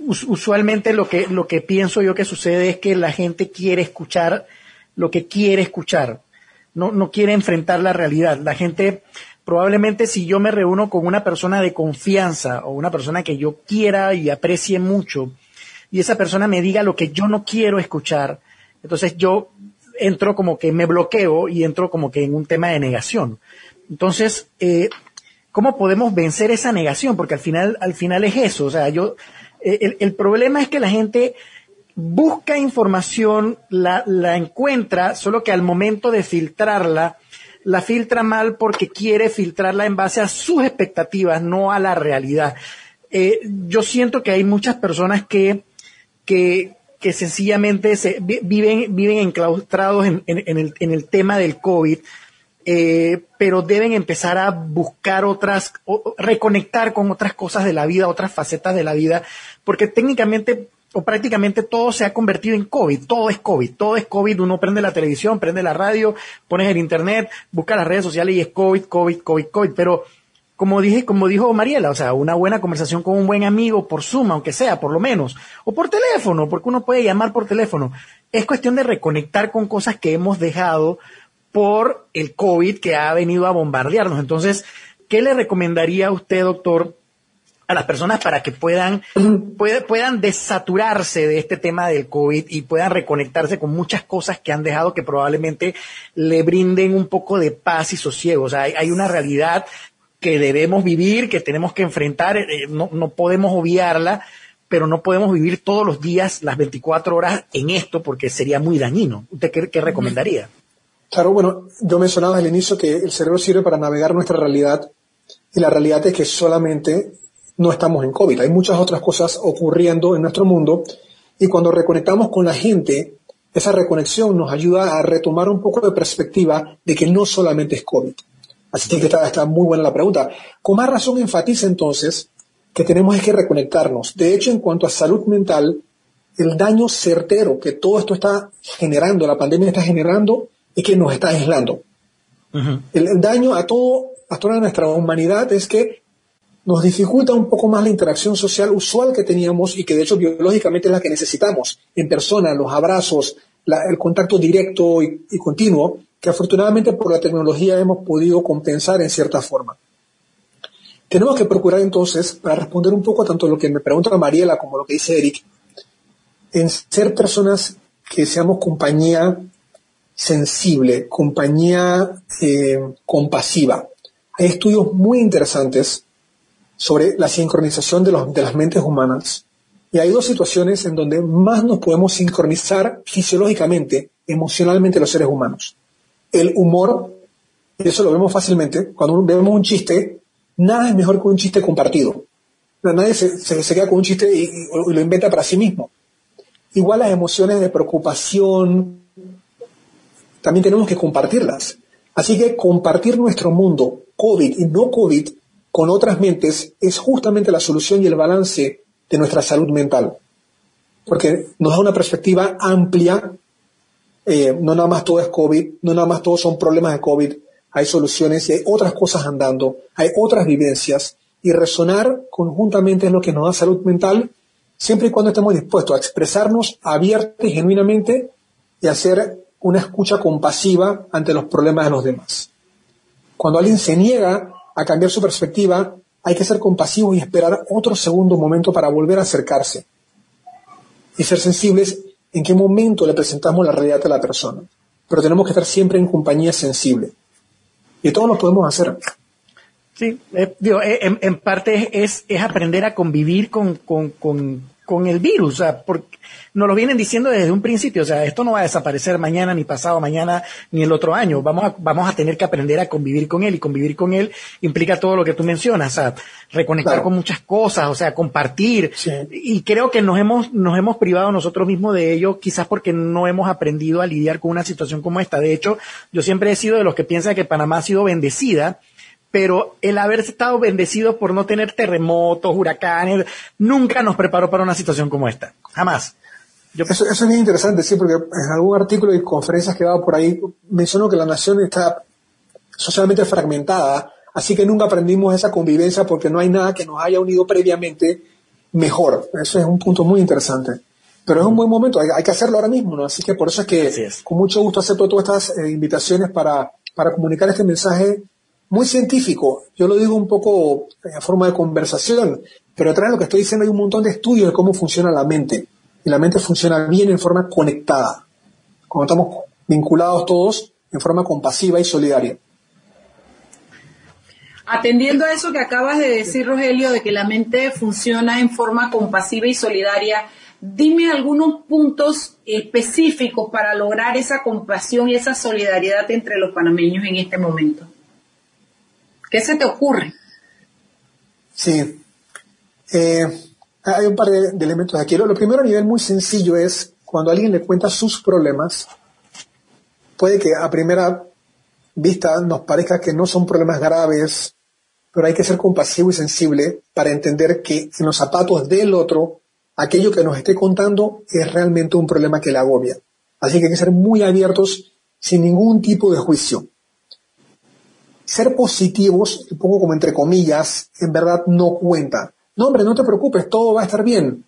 Speaker 3: usualmente lo que, lo que pienso yo que sucede es que la gente quiere escuchar lo que quiere escuchar, no, no quiere enfrentar la realidad. La gente, probablemente si yo me reúno con una persona de confianza o una persona que yo quiera y aprecie mucho, y esa persona me diga lo que yo no quiero escuchar, entonces yo entro como que me bloqueo y entro como que en un tema de negación. Entonces, eh, ¿cómo podemos vencer esa negación? Porque al final, al final es eso. O sea, yo, eh, el, problema es que la gente busca información, la, encuentra, solo que al momento de filtrarla, la filtra mal porque quiere filtrarla en base a sus expectativas, no a la realidad. Eh, yo siento que hay muchas personas que que, que sencillamente se, viven, viven enclaustrados en, en, el, en el tema del COVID, eh, pero deben empezar a buscar otras, o, reconectar con otras cosas de la vida, otras facetas de la vida, porque técnicamente o prácticamente todo se ha convertido en COVID, todo es COVID, todo es COVID, uno prende la televisión, prende la radio, pones el internet, busca las redes sociales y es COVID, COVID, COVID, COVID, pero como dije, como dijo Mariela, o sea, una buena conversación con un buen amigo por Zoom, aunque sea, por lo menos, o por teléfono, porque uno puede llamar por teléfono. Es cuestión de reconectar con cosas que hemos dejado por el COVID que ha venido a bombardearnos. Entonces, ¿qué le recomendaría a usted, doctor, a las personas para que puedan, puedan desaturarse de este tema del COVID y puedan reconectarse con muchas cosas que han dejado que probablemente le brinden un poco de paz y sosiego. O sea, hay una realidad que debemos vivir, que tenemos que enfrentar, eh, no, no podemos obviarla, pero no podemos vivir todos los días las 24 horas en esto porque sería muy dañino. ¿Usted qué, recomendaría?
Speaker 9: Claro, bueno, yo mencionaba al inicio que el cerebro sirve para navegar nuestra realidad y la realidad es que solamente no estamos en COVID. Hay muchas otras cosas ocurriendo en nuestro mundo y cuando reconectamos con la gente, esa reconexión nos ayuda a retomar un poco de perspectiva de que no solamente es COVID. Así que está, muy buena la pregunta. Con más razón enfatiza entonces que tenemos que reconectarnos. De hecho, en cuanto a salud mental, el daño certero que todo esto está generando, la pandemia está generando, es que nos está aislando. el, daño a todo, a toda nuestra humanidad es que nos dificulta un poco más la interacción social usual que teníamos y que de hecho biológicamente es la que necesitamos en persona, los abrazos, el contacto directo y, continuo, que afortunadamente por la tecnología hemos podido compensar en cierta forma. Tenemos que procurar entonces, para responder un poco tanto lo que me pregunta Mariela como lo que dice Eric, en ser personas que seamos compañía sensible, compañía eh, compasiva. Hay estudios muy interesantes sobre la sincronización de, los, de las mentes humanas. Y hay dos situaciones en donde más nos podemos sincronizar fisiológicamente, emocionalmente los seres humanos. El humor, y eso lo vemos fácilmente, cuando vemos un chiste, nada es mejor que un chiste compartido. Nadie se, se, queda con un chiste y, lo inventa para sí mismo. Igual las emociones de preocupación, también tenemos que compartirlas. Así que compartir nuestro mundo, COVID y no COVID, con otras mentes es justamente la solución y el balance de nuestra salud mental. Porque nos da una perspectiva amplia, eh, no nada más todo es COVID, no nada más todos son problemas de COVID, hay soluciones y hay otras cosas andando, hay otras vivencias y resonar conjuntamente es lo que nos da salud mental siempre y cuando estemos dispuestos a expresarnos abierta y genuinamente y hacer una escucha compasiva ante los problemas de los demás. Cuando alguien se niega a cambiar su perspectiva, hay que ser compasivos y esperar otro segundo momento para volver a acercarse. Y ser sensibles en qué momento le presentamos la realidad a la persona. Pero tenemos que estar siempre en compañía sensible. Y todos lo podemos hacer.
Speaker 3: Sí, eh, digo, eh, en, parte es, es aprender a convivir con, con, con, con el virus, o sea, porque nos lo vienen diciendo desde un principio, o sea, esto no va a desaparecer mañana, ni pasado mañana, ni el otro año, vamos a, vamos a tener que aprender a convivir con él, y convivir con él implica todo lo que tú mencionas, o sea, reconectar con muchas cosas, o sea, compartir, y creo que nos hemos, nos hemos privado nosotros mismos de ello, quizás porque no hemos aprendido a lidiar con una situación como esta. De hecho, yo siempre he sido de los que piensan que Panamá ha sido bendecida, pero el haber estado bendecido por no tener terremotos, huracanes, nunca nos preparó para una situación como esta. Jamás.
Speaker 9: Eso, es bien interesante, sí, porque en algún artículo y conferencias que he dado por ahí mencionó que la nación está socialmente fragmentada, así que nunca aprendimos esa convivencia porque no hay nada que nos haya unido previamente mejor. Eso es un punto muy interesante. Pero es un buen momento, hay, que hacerlo ahora mismo, ¿no? Así que por eso es que con mucho gusto acepto todas estas eh, invitaciones para, para comunicar este mensaje muy científico. Yo lo digo un poco en forma de conversación, pero detrás de lo que estoy diciendo hay un montón de estudios de cómo funciona la mente. Y la mente funciona bien en forma conectada. Cuando estamos vinculados todos en forma compasiva y solidaria.
Speaker 2: Atendiendo a eso que acabas de decir, Rogelio, de que la mente funciona en forma compasiva y solidaria, dime algunos puntos específicos para lograr esa compasión y esa solidaridad entre los panameños en este momento. ¿Qué se te ocurre?
Speaker 9: Sí. Eh, hay un par de, elementos aquí. Lo, primero a nivel muy sencillo es cuando alguien le cuenta sus problemas, puede que a primera vista nos parezca que no son problemas graves, pero hay que ser compasivo y sensible para entender que en los zapatos del otro, aquello que nos esté contando es realmente un problema que le agobia. Así que hay que ser muy abiertos sin ningún tipo de juicio ser positivos, pongo como entre comillas, en verdad no cuenta. No, hombre, no te preocupes, todo va a estar bien.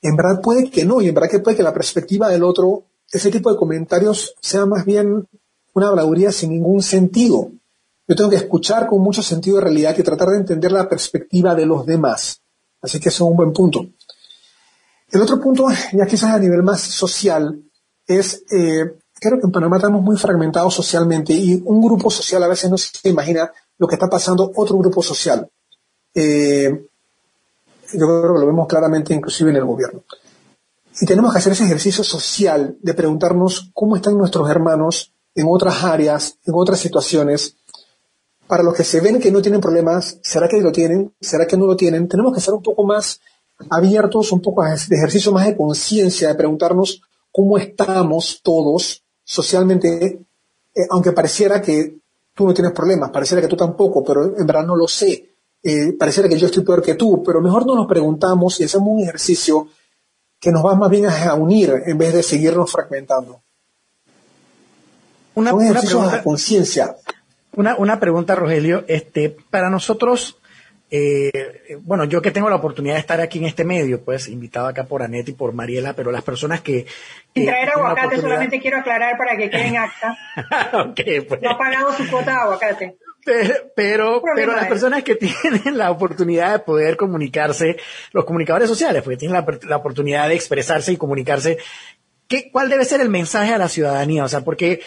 Speaker 9: En verdad puede que no, y en verdad que puede que la perspectiva del otro, ese tipo de comentarios, sea más bien una habladuría sin ningún sentido. Yo tengo que escuchar con mucho sentido de realidad y tratar de entender la perspectiva de los demás. Así que eso es un buen punto. El otro punto, ya quizás a nivel más social, es eh, creo que en Panamá estamos muy fragmentados socialmente y un grupo social a veces no se imagina lo que está pasando otro grupo social. Eh, yo creo que lo vemos claramente inclusive en el gobierno. Y tenemos que hacer ese ejercicio social de preguntarnos cómo están nuestros hermanos en otras áreas, en otras situaciones. Para los que se ven que no tienen problemas, ¿será que lo tienen? ¿Será que no lo tienen? Tenemos que ser un poco más abiertos, un poco de ejercicio más de conciencia, de preguntarnos cómo estamos todos socialmente, eh, aunque pareciera que tú no tienes problemas, pareciera que tú tampoco, pero en verdad no lo sé, eh, pareciera que yo estoy peor que tú, pero mejor no nos preguntamos y hacemos un ejercicio que nos va más bien a unir en vez de seguirnos fragmentando.
Speaker 3: Una, una pregunta,
Speaker 9: de conciencia.
Speaker 3: una, una pregunta, Rogelio. Este, para nosotros, eh, bueno, yo que tengo la oportunidad de estar aquí en este medio, pues invitado acá por Anet y por Mariela, pero las personas que...
Speaker 4: Sin traer aguacate, solamente quiero aclarar para que quede en acta. [LAUGHS]
Speaker 3: Pues.
Speaker 4: No ha pagado su cuota de aguacate.
Speaker 3: Pero, pero, pero las personas que [LAUGHS] tienen la oportunidad de poder comunicarse, los comunicadores sociales, porque tienen la, la oportunidad de expresarse y comunicarse, ¿qué, ¿cuál debe ser el mensaje a la ciudadanía? O sea, porque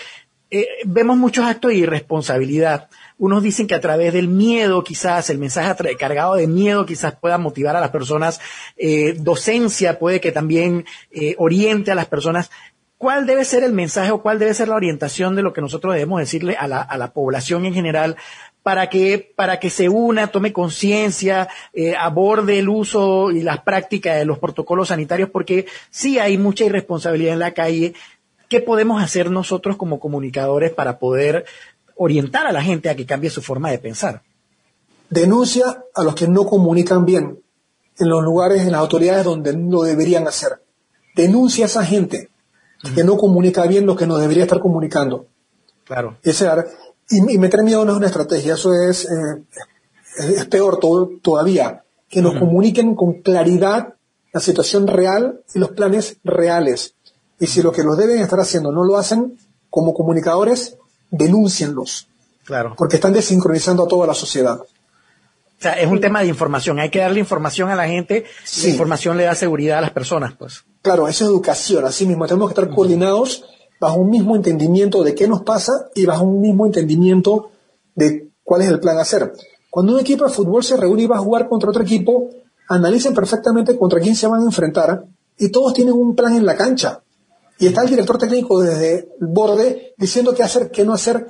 Speaker 3: eh, vemos muchos actos de irresponsabilidad. Unos dicen que a través del miedo, quizás, el mensaje cargado de miedo, quizás pueda motivar a las personas. Eh, docencia puede que también eh, oriente a las personas. ¿Cuál debe ser el mensaje o cuál debe ser la orientación de lo que nosotros debemos decirle a la, a la población en general para que, para que se una, tome conciencia, eh, aborde el uso y las prácticas de los protocolos sanitarios? Porque sí hay mucha irresponsabilidad en la calle. ¿Qué podemos hacer nosotros como comunicadores para poder orientar a la gente a que cambie su forma de pensar?
Speaker 9: Denuncia a los que no comunican bien en los lugares, en las autoridades donde lo deberían hacer. Denuncia a esa gente que no comunica bien lo que nos debería estar comunicando.
Speaker 3: Claro.
Speaker 9: Ese y, y meter miedo no es una estrategia, eso es, eh, es, es peor to- todavía, que nos comuniquen con claridad la situación real y los planes reales. Y si lo que los deben estar haciendo no lo hacen, como comunicadores, denúncienlos,
Speaker 3: Claro.
Speaker 9: porque están desincronizando a toda la sociedad.
Speaker 3: O sea, es un tema de información. Hay que darle información a la gente.
Speaker 9: Sí.
Speaker 3: La información le da seguridad a las personas, pues.
Speaker 9: Claro, eso es educación, así mismo, tenemos que estar coordinados bajo un mismo entendimiento de qué nos pasa y bajo un mismo entendimiento de cuál es el plan a hacer. Cuando un equipo de fútbol se reúne y va a jugar contra otro equipo, analicen perfectamente contra quién se van a enfrentar y todos tienen un plan en la cancha. Y está el director técnico desde el borde diciendo qué hacer, qué no hacer,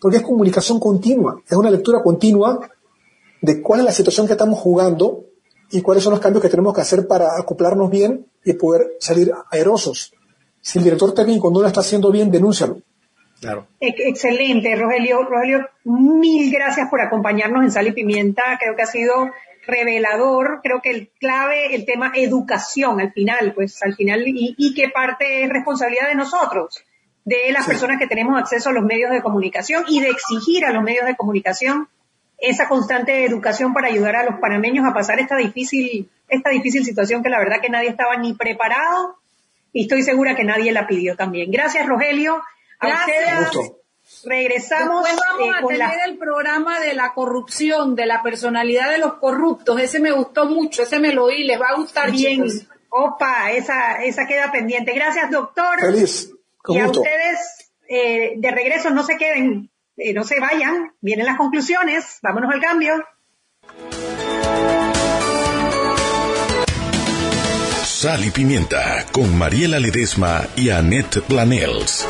Speaker 9: porque es comunicación continua, es una lectura continua de cuál es la situación que estamos jugando y cuáles son los cambios que tenemos que hacer para acoplarnos bien y poder salir aerosos. Si el director técnico no lo está haciendo bien, denúncialo.
Speaker 3: Claro.
Speaker 4: Ex- Excelente, Rogelio. Rogelio, mil gracias por acompañarnos en Sal y Pimienta. Creo que ha sido revelador. Creo que el clave, el tema educación al final, pues al final, y, y qué parte es responsabilidad de nosotros, de las personas que tenemos acceso a los medios de comunicación y de exigir a los medios de comunicación esa constante educación para ayudar a los panameños a pasar esta difícil, esta difícil situación que la verdad que nadie estaba ni preparado y estoy segura que nadie la pidió también. Gracias, Rogelio.
Speaker 2: Gracias.
Speaker 4: regresamos
Speaker 2: Después vamos
Speaker 4: eh,
Speaker 2: a tener
Speaker 4: la-
Speaker 2: el programa de la corrupción, de la personalidad de los corruptos. Ese me gustó mucho, ese me lo oí, les va a gustar
Speaker 4: bien.
Speaker 2: chicos.
Speaker 4: Opa, esa, esa queda pendiente. Gracias, doctor.
Speaker 9: Feliz, con
Speaker 4: y a ustedes, eh, de regreso, no se queden, eh, no se vayan. Vienen las conclusiones. Vámonos al cambio.
Speaker 5: Sal y Pimienta con Mariela Ledesma y Annette Planels.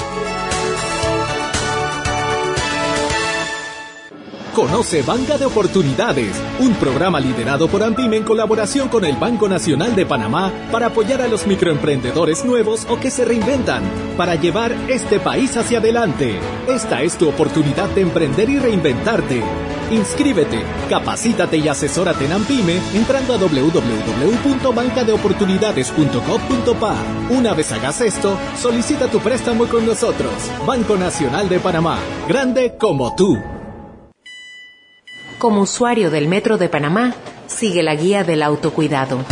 Speaker 6: Conoce Banca de Oportunidades, un programa liderado por AMPIM en colaboración con el Banco Nacional de Panamá para apoyar a los microemprendedores nuevos o que se reinventan para llevar este país hacia adelante. Esta es tu oportunidad de emprender y reinventarte. Inscríbete, capacítate y asesórate en AMPIME entrando a www.bancadeoportunidades.gov.pa. Una vez hagas esto, solicita tu préstamo con nosotros. Banco Nacional de Panamá, grande como tú.
Speaker 7: Como usuario del Metro de Panamá, sigue la guía del autocuidado.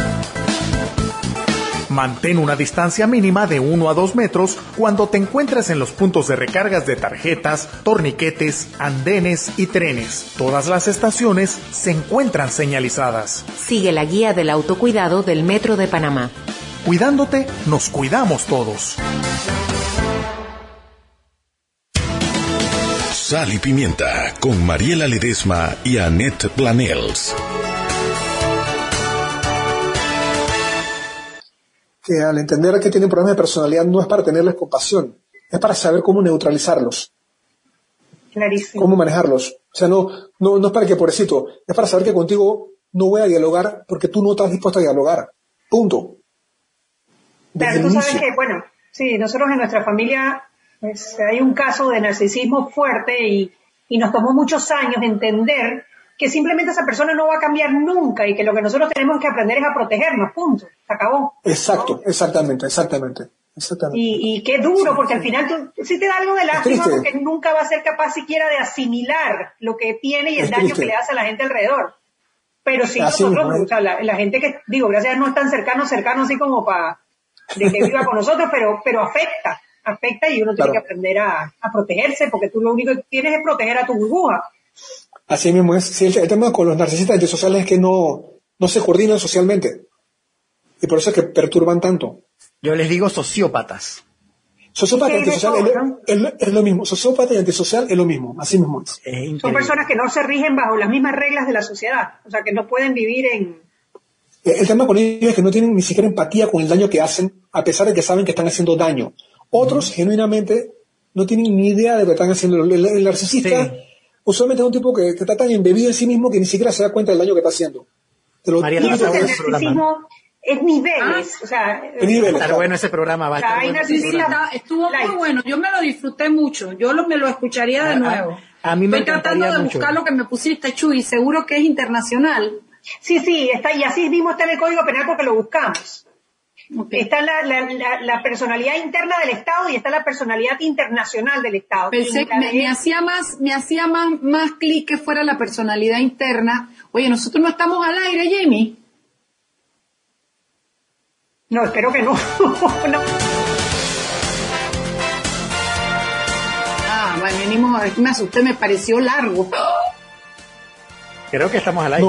Speaker 8: Mantén una distancia mínima de 1 a 2 metros cuando te encuentres en los puntos de recargas de tarjetas, torniquetes, andenes y trenes. Todas las estaciones se encuentran señalizadas.
Speaker 7: Sigue la guía del autocuidado del Metro de Panamá.
Speaker 8: Cuidándote, nos cuidamos todos.
Speaker 5: Sal y Pimienta con Mariela Ledesma y Annette Planels.
Speaker 9: Que al entender que tienen problemas de personalidad no es para tenerles compasión, es para saber cómo neutralizarlos,
Speaker 4: Clarísimo.
Speaker 9: cómo manejarlos. O sea, no, no, no es para que pobrecito, es para saber que contigo no voy a dialogar porque tú no estás dispuesto a dialogar. Punto. Desde
Speaker 4: Claro, tú sabes
Speaker 9: inicio.
Speaker 4: que, bueno, sí, nosotros en nuestra familia pues, hay un caso de narcisismo fuerte y, y nos tomó muchos años entender que simplemente esa persona no va a cambiar nunca y que lo que nosotros tenemos que aprender es a protegernos, punto, se acabó.
Speaker 9: Exacto, exactamente, exactamente. exactamente.
Speaker 4: Y, y qué duro, porque al final tú, sí te da algo de lástima porque nunca va a ser capaz siquiera de asimilar lo que tiene y el daño que le hace a la gente alrededor. Pero sí nosotros, o sea, la, gente que, digo, gracias a no es tan cercano, cercano así como para de que viva con nosotros, pero, pero afecta, afecta y uno tiene que aprender a, protegerse porque tú lo único que tienes es proteger a tu burbuja.
Speaker 9: Así mismo es. el, tema con los narcisistas antisociales es que no, no se coordinan socialmente. Y por eso es que perturban tanto.
Speaker 3: Yo les digo sociópatas.
Speaker 9: Sociópata y antisocial es, lo mismo. Sociópata y antisocial es lo mismo. Así mismo es.
Speaker 4: Son personas que no se rigen bajo las mismas reglas de la sociedad. O sea, que no pueden vivir en,
Speaker 9: el tema con ellos es que no tienen ni siquiera empatía con el daño que hacen, a pesar de que saben que están haciendo daño. Otros, genuinamente, no tienen ni idea de lo que están haciendo. El, narcisista usualmente es un tipo que, está tan embebido en sí mismo que ni siquiera se da cuenta del daño que está haciendo.
Speaker 4: eso el narcisismo es niveles, ah, o sea,
Speaker 3: es niveles, bueno ese programa, va
Speaker 2: estuvo muy bueno, yo me lo disfruté mucho, yo me lo escucharía de nuevo. A, mí me Estoy tratando de buscar lo que me pusiste, Chuy, seguro que es internacional.
Speaker 4: Sí, sí, está, y así mismo está en el Código Penal porque lo buscamos. Está la, la, personalidad interna del Estado y está la personalidad internacional del Estado.
Speaker 2: Pensé, me, me, hacía más, me hacía más, más clic que fuera la personalidad interna. Oye, nosotros no estamos al aire, Jamie.
Speaker 4: No, espero que no. [LAUGHS] no.
Speaker 2: Ah, bueno, venimos, me asusté, me pareció largo.
Speaker 3: Creo que estamos al aire.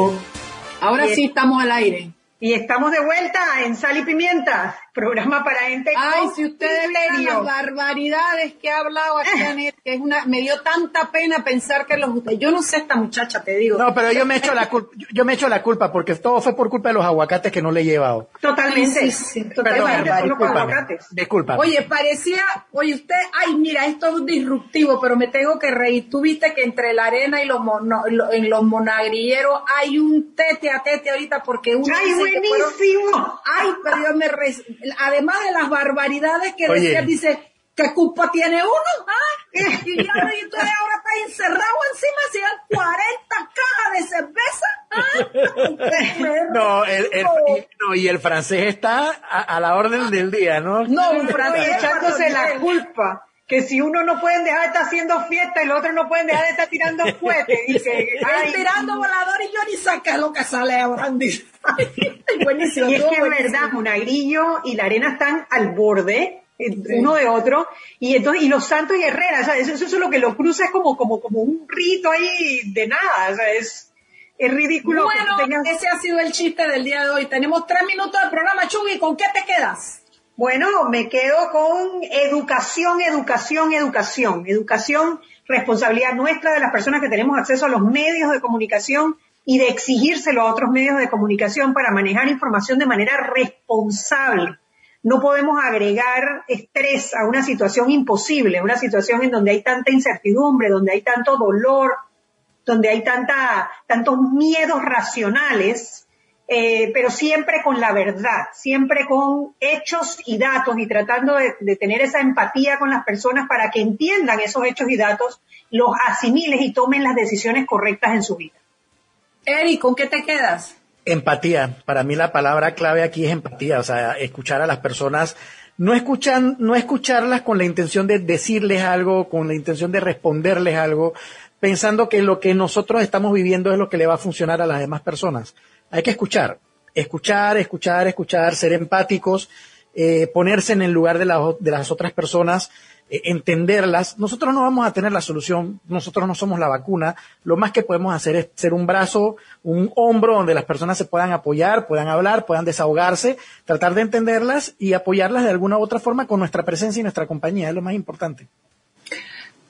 Speaker 2: Ahora sí estamos al aire.
Speaker 4: Y estamos de vuelta en Sal y Pimienta, programa para gente
Speaker 2: Ay, si ustedes las barbaridades que ha hablado aquí, [LAUGHS] que es una, me dio tanta pena pensar que los yo no sé esta muchacha, te digo.
Speaker 3: No, pero yo me echo la culpa, yo me echo la culpa porque todo fue por culpa de los aguacates que no le he llevado.
Speaker 4: Totalmente. totalmente
Speaker 3: Disculpa.
Speaker 2: Oye, parecía, oye usted, ay, mira, esto es disruptivo, pero me tengo que reír. Tú viste que entre la arena y los en los monagrilleros hay un tete a tete ahorita porque uno
Speaker 4: buenísimo.
Speaker 2: Ay, pero yo me... Además de las barbaridades que decía, dice, ¿qué culpa tiene uno? ¿Ah? Y ahora, y ahora está encerrado encima, si dan 40 cajas de cerveza. ¿Ah?
Speaker 3: no, el, no, y el francés está a, la orden del día, ¿no?
Speaker 4: No, un francés echándose la culpa que si uno no pueden dejar de estar haciendo fiesta y los otros no pueden dejar de estar tirando cohetes. Dice,
Speaker 2: tirando volador y yo ni saca lo que sale ahora. [LAUGHS]
Speaker 4: Buenísimo. Y es que es verdad, Monagrillo y la arena están al borde eh, uno de otro y entonces y los santos y herreras eso, eso, es lo que lo cruza es como como como un rito ahí de nada o sea es es ridículo
Speaker 2: bueno ese ha sido el chiste del día de hoy tenemos tres minutos de programa Chugui ¿con qué te quedas?
Speaker 4: Bueno, me quedo con educación, educación, educación. Educación, responsabilidad nuestra de las personas que tenemos acceso a los medios de comunicación y de exigírselo a otros medios de comunicación para manejar información de manera responsable. No podemos agregar estrés a una situación imposible, una situación en donde hay tanta incertidumbre, donde hay tanto dolor, donde hay tanta, tantos miedos racionales eh, pero siempre con la verdad, siempre con hechos y datos y tratando de, tener esa empatía con las personas para que entiendan esos hechos y datos, los asimiles y tomen las decisiones correctas en su vida.
Speaker 2: Eric, ¿con qué te quedas?
Speaker 3: Empatía. Para mí la palabra clave aquí es empatía, o sea, escuchar a las personas, no escuchan, no escucharlas con la intención de decirles algo, con la intención de responderles algo, pensando que lo que nosotros estamos viviendo es lo que le va a funcionar a las demás personas hay que escuchar, escuchar, escuchar, escuchar, ser empáticos, eh, ponerse en el lugar de, de las otras personas, eh, entenderlas. Nosotros no vamos a tener la solución, nosotros no somos la vacuna, lo más que podemos hacer es ser un brazo, un hombro donde las personas se puedan apoyar, puedan hablar, puedan desahogarse, tratar de entenderlas y apoyarlas de alguna u otra forma con nuestra presencia y nuestra compañía, es lo más importante.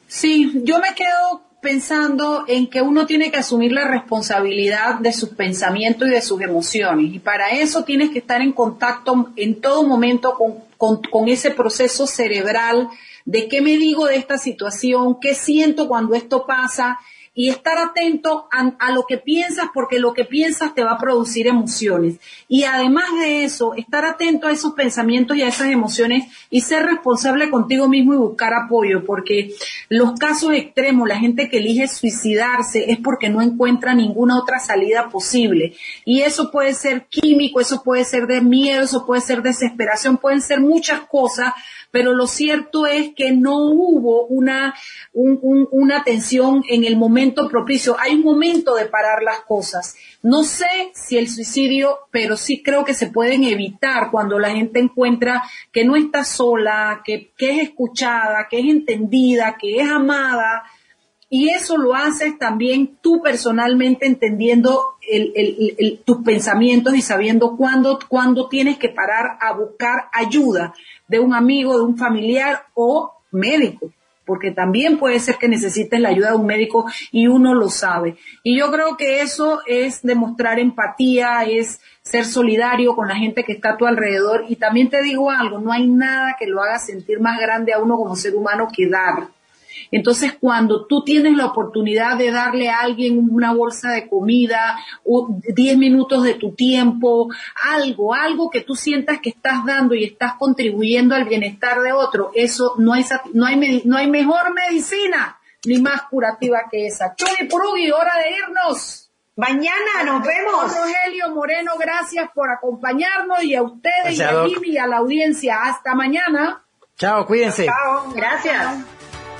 Speaker 2: Sí, yo me quedo pensando en que uno tiene que asumir la responsabilidad de sus pensamientos y de sus emociones. Y para eso tienes que estar en contacto en todo momento con, ese proceso cerebral de qué me digo de esta situación, qué siento cuando esto pasa, y estar atento a, lo que piensas porque lo que piensas te va a producir emociones. Y además de eso, estar atento a esos pensamientos y a esas emociones y ser responsable contigo mismo y buscar apoyo porque los casos extremos, la gente que elige suicidarse es porque no encuentra ninguna otra salida posible. Y eso puede ser químico, eso puede ser de miedo, eso puede ser desesperación, pueden ser muchas cosas pero lo cierto es que no hubo una, una atención en el momento propicio. Hay un momento de parar las cosas. No sé si el suicidio, pero sí creo que se pueden evitar cuando la gente encuentra que no está sola, que, que es escuchada, que es entendida, que es amada. Y eso lo haces también tú personalmente entendiendo tus pensamientos y sabiendo cuándo, cuándo tienes que parar a buscar ayuda de un amigo, de un familiar o médico, porque también puede ser que necesites la ayuda de un médico y uno lo sabe. Y yo creo que eso es demostrar empatía, es ser solidario con la gente que está a tu alrededor. Y también te digo algo, no hay nada que lo haga sentir más grande a uno como ser humano que dar. Entonces, cuando tú tienes la oportunidad de darle a alguien una bolsa de comida, 10 minutos de tu tiempo, algo, algo que tú sientas que estás dando y estás contribuyendo al bienestar de otro, eso no hay, no hay, no hay mejor medicina ni más curativa que esa. Chuni Purugi, hora de irnos.
Speaker 4: Mañana nos vemos.
Speaker 2: Rogelio Moreno, gracias por acompañarnos y a ustedes y a Jimmy y a la audiencia. Hasta mañana.
Speaker 3: Chao, cuídense.
Speaker 4: Chao, gracias.